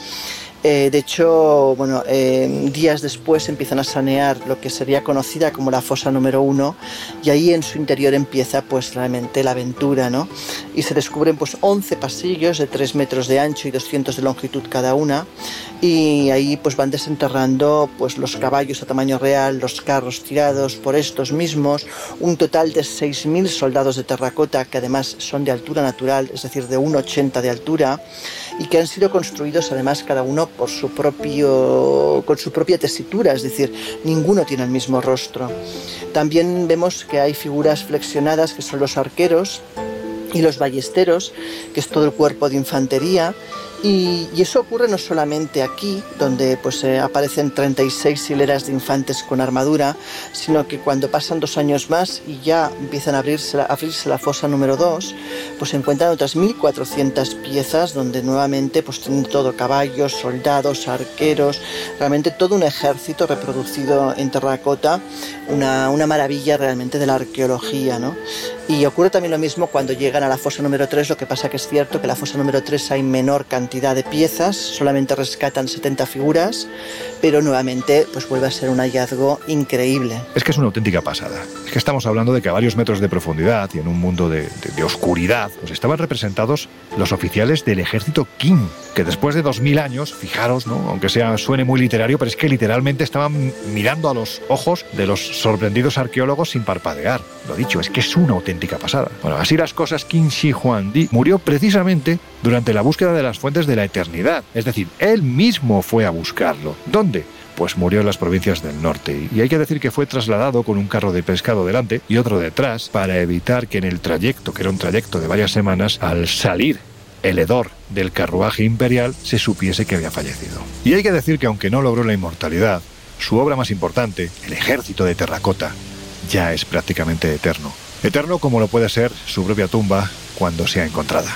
Eh, de hecho, bueno, eh, días después empiezan a sanear lo que sería conocida como la fosa número uno y ahí en su interior empieza pues realmente la aventura, ¿no? Y se descubren pues 11 pasillos de 3 metros de ancho y 200 de longitud cada una y ahí pues van desenterrando pues los caballos a tamaño real, los carros tirados por estos mismos, un total de 6.000 soldados de terracota que además son de altura natural, es decir, de 1,80 de altura y que han sido construidos además cada uno por su propio, con su propia tesitura, es decir, ninguno tiene el mismo rostro. También vemos que hay figuras flexionadas que son los arqueros y los ballesteros, que es todo el cuerpo de infantería, y, eso ocurre no solamente aquí, donde pues eh, aparecen 36 hileras de infantes con armadura, sino que cuando pasan dos años más y ya empiezan a abrirse, a abrirse la fosa número 2, pues se encuentran otras 1.400 piezas donde nuevamente pues tienen todo, caballos, soldados, arqueros, realmente todo un ejército reproducido en terracota, una, una maravilla realmente de la arqueología. ¿no? Y ocurre también lo mismo cuando llegan a la fosa número 3, lo que pasa que es cierto que en la fosa número 3 hay menor cantidad de piezas, solamente rescatan 70 figuras, pero nuevamente pues vuelve a ser un hallazgo increíble. Es que es una auténtica pasada. Es que estamos hablando de que a varios metros de profundidad y en un mundo de, de, oscuridad, pues estaban representados los oficiales del ejército Qing, que después de 2000 años, fijaros, ¿no? aunque sea suene muy literario, pero es que literalmente estaban mirando a los ojos de los sorprendidos arqueólogos sin parpadear. Lo dicho, es que es una auténtica pasada. Bueno, así las cosas, Qin Shi Huangdi murió precisamente durante la búsqueda de las fuentes de la eternidad. Es decir, él mismo fue a buscarlo. ¿Dónde? pues murió en las provincias del norte. Y hay que decir que fue trasladado con un carro de pescado delante y otro detrás para evitar que en el trayecto, que era un trayecto de varias semanas, al salir el hedor del carruaje imperial se supiese que había fallecido. Y hay que decir que aunque no logró la inmortalidad, su obra más importante, El ejército de terracota, ya es prácticamente eterno. Eterno como lo puede ser su propia tumba cuando sea encontrada.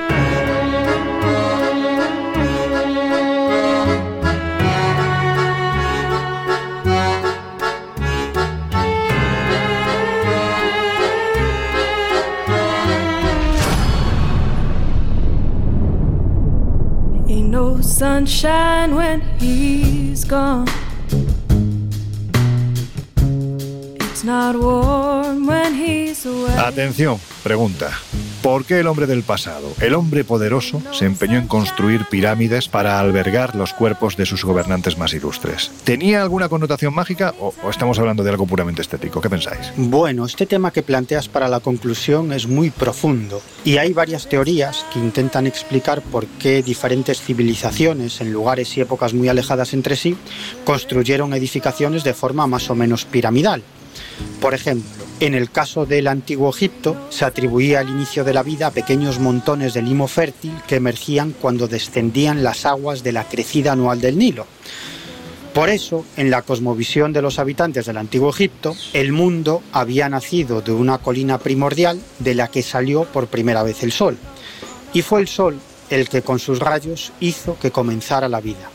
Sunshine when he's gone. It's not warm when he's away. Atención, pregunta. ¿Por qué el hombre del pasado, el hombre poderoso, se empeñó en construir pirámides para albergar los cuerpos de sus gobernantes más ilustres? ¿Tenía alguna connotación mágica o, o estamos hablando de algo puramente estético? ¿Qué pensáis? Bueno, este tema que planteas para la conclusión es muy profundo y hay varias teorías que intentan explicar por qué diferentes civilizaciones en lugares y épocas muy alejadas entre sí construyeron edificaciones de forma más o menos piramidal. Por ejemplo, en el caso del antiguo Egipto, se atribuía al inicio de la vida a pequeños montones de limo fértil que emergían cuando descendían las aguas de la crecida anual del Nilo. Por eso, en la cosmovisión de los habitantes del antiguo Egipto, el mundo había nacido de una colina primordial de la que salió por primera vez el sol. Y fue el sol el que con sus rayos hizo que comenzara la vida.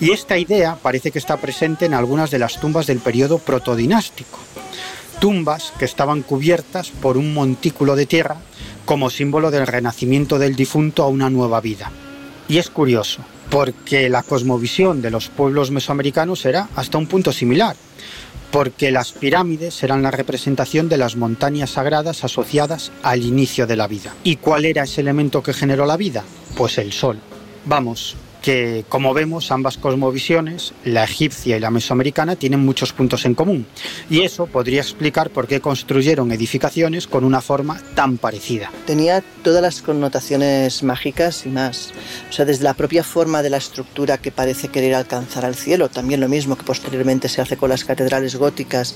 Y esta idea parece que está presente en algunas de las tumbas del periodo protodinástico. Tumbas que estaban cubiertas por un montículo de tierra como símbolo del renacimiento del difunto a una nueva vida. Y es curioso, porque la cosmovisión de los pueblos mesoamericanos era hasta un punto similar, porque las pirámides eran la representación de las montañas sagradas asociadas al inicio de la vida. ¿Y cuál era ese elemento que generó la vida? Pues el sol. Vamos, que como vemos ambas cosmovisiones, la egipcia y la mesoamericana, tienen muchos puntos en común. Y eso podría explicar por qué construyeron edificaciones con una forma tan parecida. Tenía todas las connotaciones mágicas y más. O sea, desde la propia forma de la estructura que parece querer alcanzar al cielo, también lo mismo que posteriormente se hace con las catedrales góticas,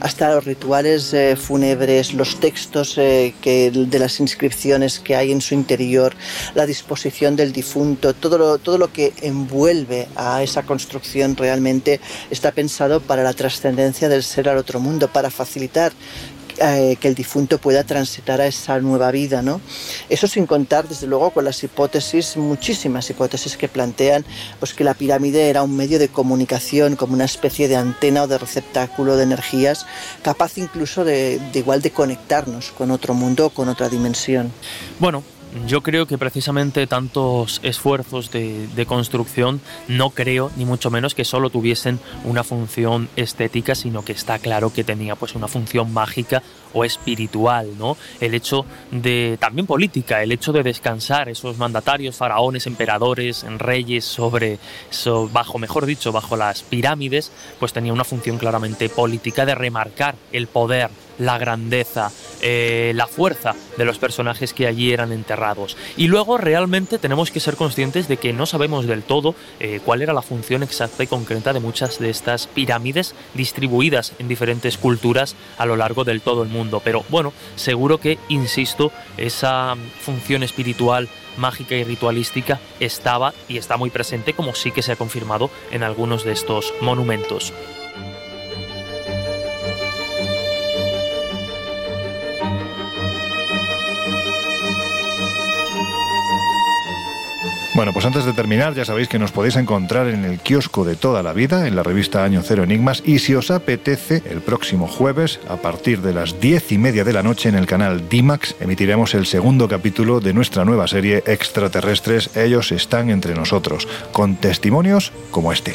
hasta los rituales eh, fúnebres, los textos eh, que, de las inscripciones que hay en su interior, la disposición del difunto, todo lo, todo lo que envuelve a esa construcción realmente está pensado para la trascendencia del ser al otro mundo, para facilitar eh, que el difunto pueda transitar a esa nueva vida, ¿no? Eso sin contar, desde luego, con las hipótesis, muchísimas hipótesis que plantean pues, que la pirámide era un medio de comunicación, como una especie de antena o de receptáculo de energías, capaz incluso de, de igual de conectarnos con otro mundo con otra dimensión. Bueno, yo creo que precisamente tantos esfuerzos de, construcción no creo ni mucho menos que solo tuviesen una función estética, sino que está claro que tenía pues una función mágica o espiritual, ¿no? El hecho de también política, el hecho de descansar esos mandatarios, faraones, emperadores, reyes sobre, so, bajo, mejor dicho, bajo las pirámides, pues tenía una función claramente política de remarcar el poder la grandeza, eh, la fuerza de los personajes que allí eran enterrados. Y luego realmente tenemos que ser conscientes de que no sabemos del todo eh, cuál era la función exacta y concreta de muchas de estas pirámides distribuidas en diferentes culturas a lo largo del todo el mundo. Pero bueno, seguro que, insisto, esa función espiritual mágica y ritualística estaba y está muy presente como sí que se ha confirmado en algunos de estos monumentos. Bueno, pues antes de terminar, ya sabéis que nos podéis encontrar en el kiosco de toda la vida, en la revista Año Cero Enigmas, y si os apetece, el próximo jueves, a partir de las diez y media de la noche, en el canal Dimax, emitiremos el segundo capítulo de nuestra nueva serie Extraterrestres, ellos están entre nosotros, con testimonios como este.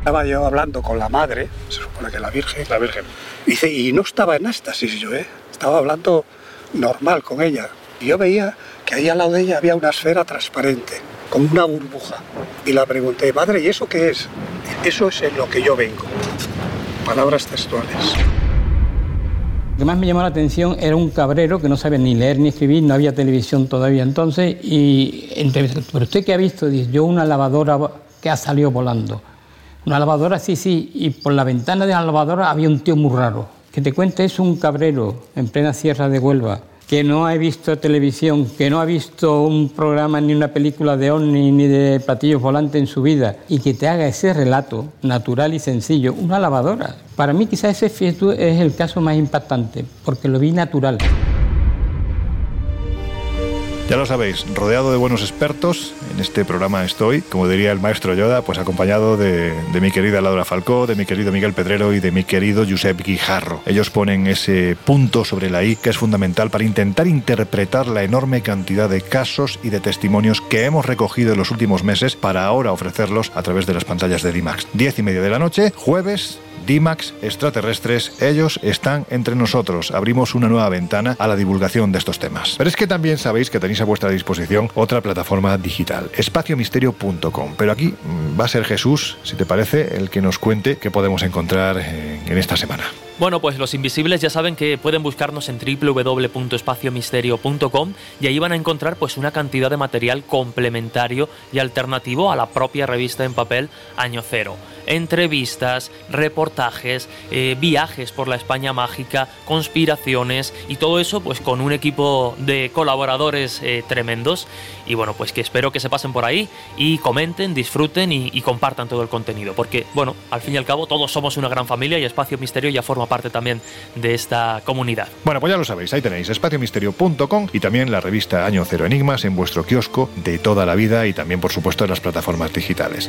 Estaba yo hablando con la madre, se supone que la Virgen. La Virgen. Dice, y no estaba en éxtasis yo, ¿eh? Estaba hablando normal con ella. Y yo veía que ahí al lado de ella había una esfera transparente, como una burbuja. Y la pregunté, madre, ¿y eso qué es? Eso es en lo que yo vengo. Palabras textuales. Lo que más me llamó la atención era un cabrero que no sabía ni leer ni escribir, no había televisión todavía entonces, y pero usted que ha visto, dice, yo una lavadora que ha salido volando. Una lavadora, sí, sí, y por la ventana de la lavadora había un tío muy raro. Que te cuente, es un cabrero en plena sierra de Huelva, que no ha visto televisión, que no ha visto un programa ni una película de ovni ni de platillos volantes en su vida y que te haga ese relato natural y sencillo, una lavadora. Para mí quizás ese es el caso más impactante, porque lo vi natural. Ya lo sabéis, rodeado de buenos expertos, en este programa estoy, como diría el maestro Yoda, pues acompañado de, de mi querida Laura Falcó, de mi querido Miguel Pedrero y de mi querido Josep Guijarro. Ellos ponen ese punto sobre la I que es fundamental para intentar interpretar la enorme cantidad de casos y de testimonios que hemos recogido en los últimos meses para ahora ofrecerlos a través de las pantallas de Dimax. Diez y media de la noche, jueves, DIMAX extraterrestres, ellos están entre nosotros. Abrimos una nueva ventana a la divulgación de estos temas. Pero es que también sabéis que tenéis a vuestra disposición otra plataforma digital, espaciomisterio.com. Pero aquí mm, va a ser Jesús, si te parece, el que nos cuente qué podemos encontrar en, esta semana. Bueno, pues los invisibles ya saben que pueden buscarnos en www.espaciomisterio.com y ahí van a encontrar pues una cantidad de material complementario y alternativo a la propia revista en papel Año Cero. Entrevistas, reportajes, eh, viajes por la España mágica, conspiraciones y todo eso pues con un equipo de colaboradores eh, tremendos y bueno pues que espero que se pasen por ahí y comenten, disfruten y, y compartan todo el contenido porque bueno al fin y al cabo todos somos una gran familia y Espacio Misterio ya forma parte también de esta comunidad. Bueno, pues ya lo sabéis, ahí tenéis espaciomisterio.com y también la revista Año Cero Enigmas en vuestro kiosco de toda la vida y también, por supuesto, en las plataformas digitales.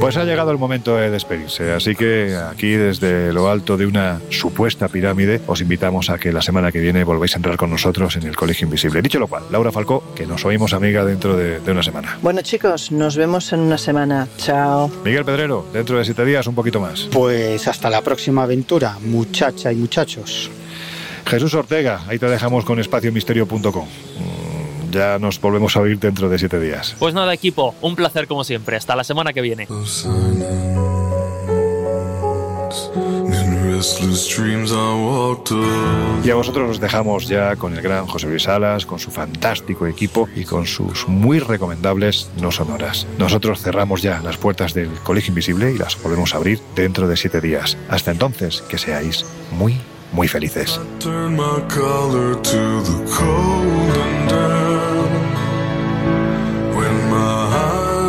Pues ha llegado el momento de despedirse, así que aquí desde lo alto de una supuesta pirámide os invitamos a que la semana que viene volváis a entrar con nosotros en el Colegio Invisible. Dicho lo cual, Laura Falcó, que nos oímos amiga dentro de, de una semana. Bueno chicos, nos vemos en una semana. Chao. Miguel Pedrero, dentro de siete días un poquito más. Pues hasta la próxima aventura, muchacha y muchachos. Jesús Ortega, ahí te dejamos con espaciomisterio.com. Ya nos volvemos a oír dentro de siete días. Pues nada equipo, un placer como siempre. Hasta la semana que viene. Y a vosotros os dejamos ya con el gran José Luis Salas, con su fantástico equipo y con sus muy recomendables no sonoras. Nosotros cerramos ya las puertas del Colegio Invisible y las volvemos a abrir dentro de siete días. Hasta entonces, que seáis muy, muy felices.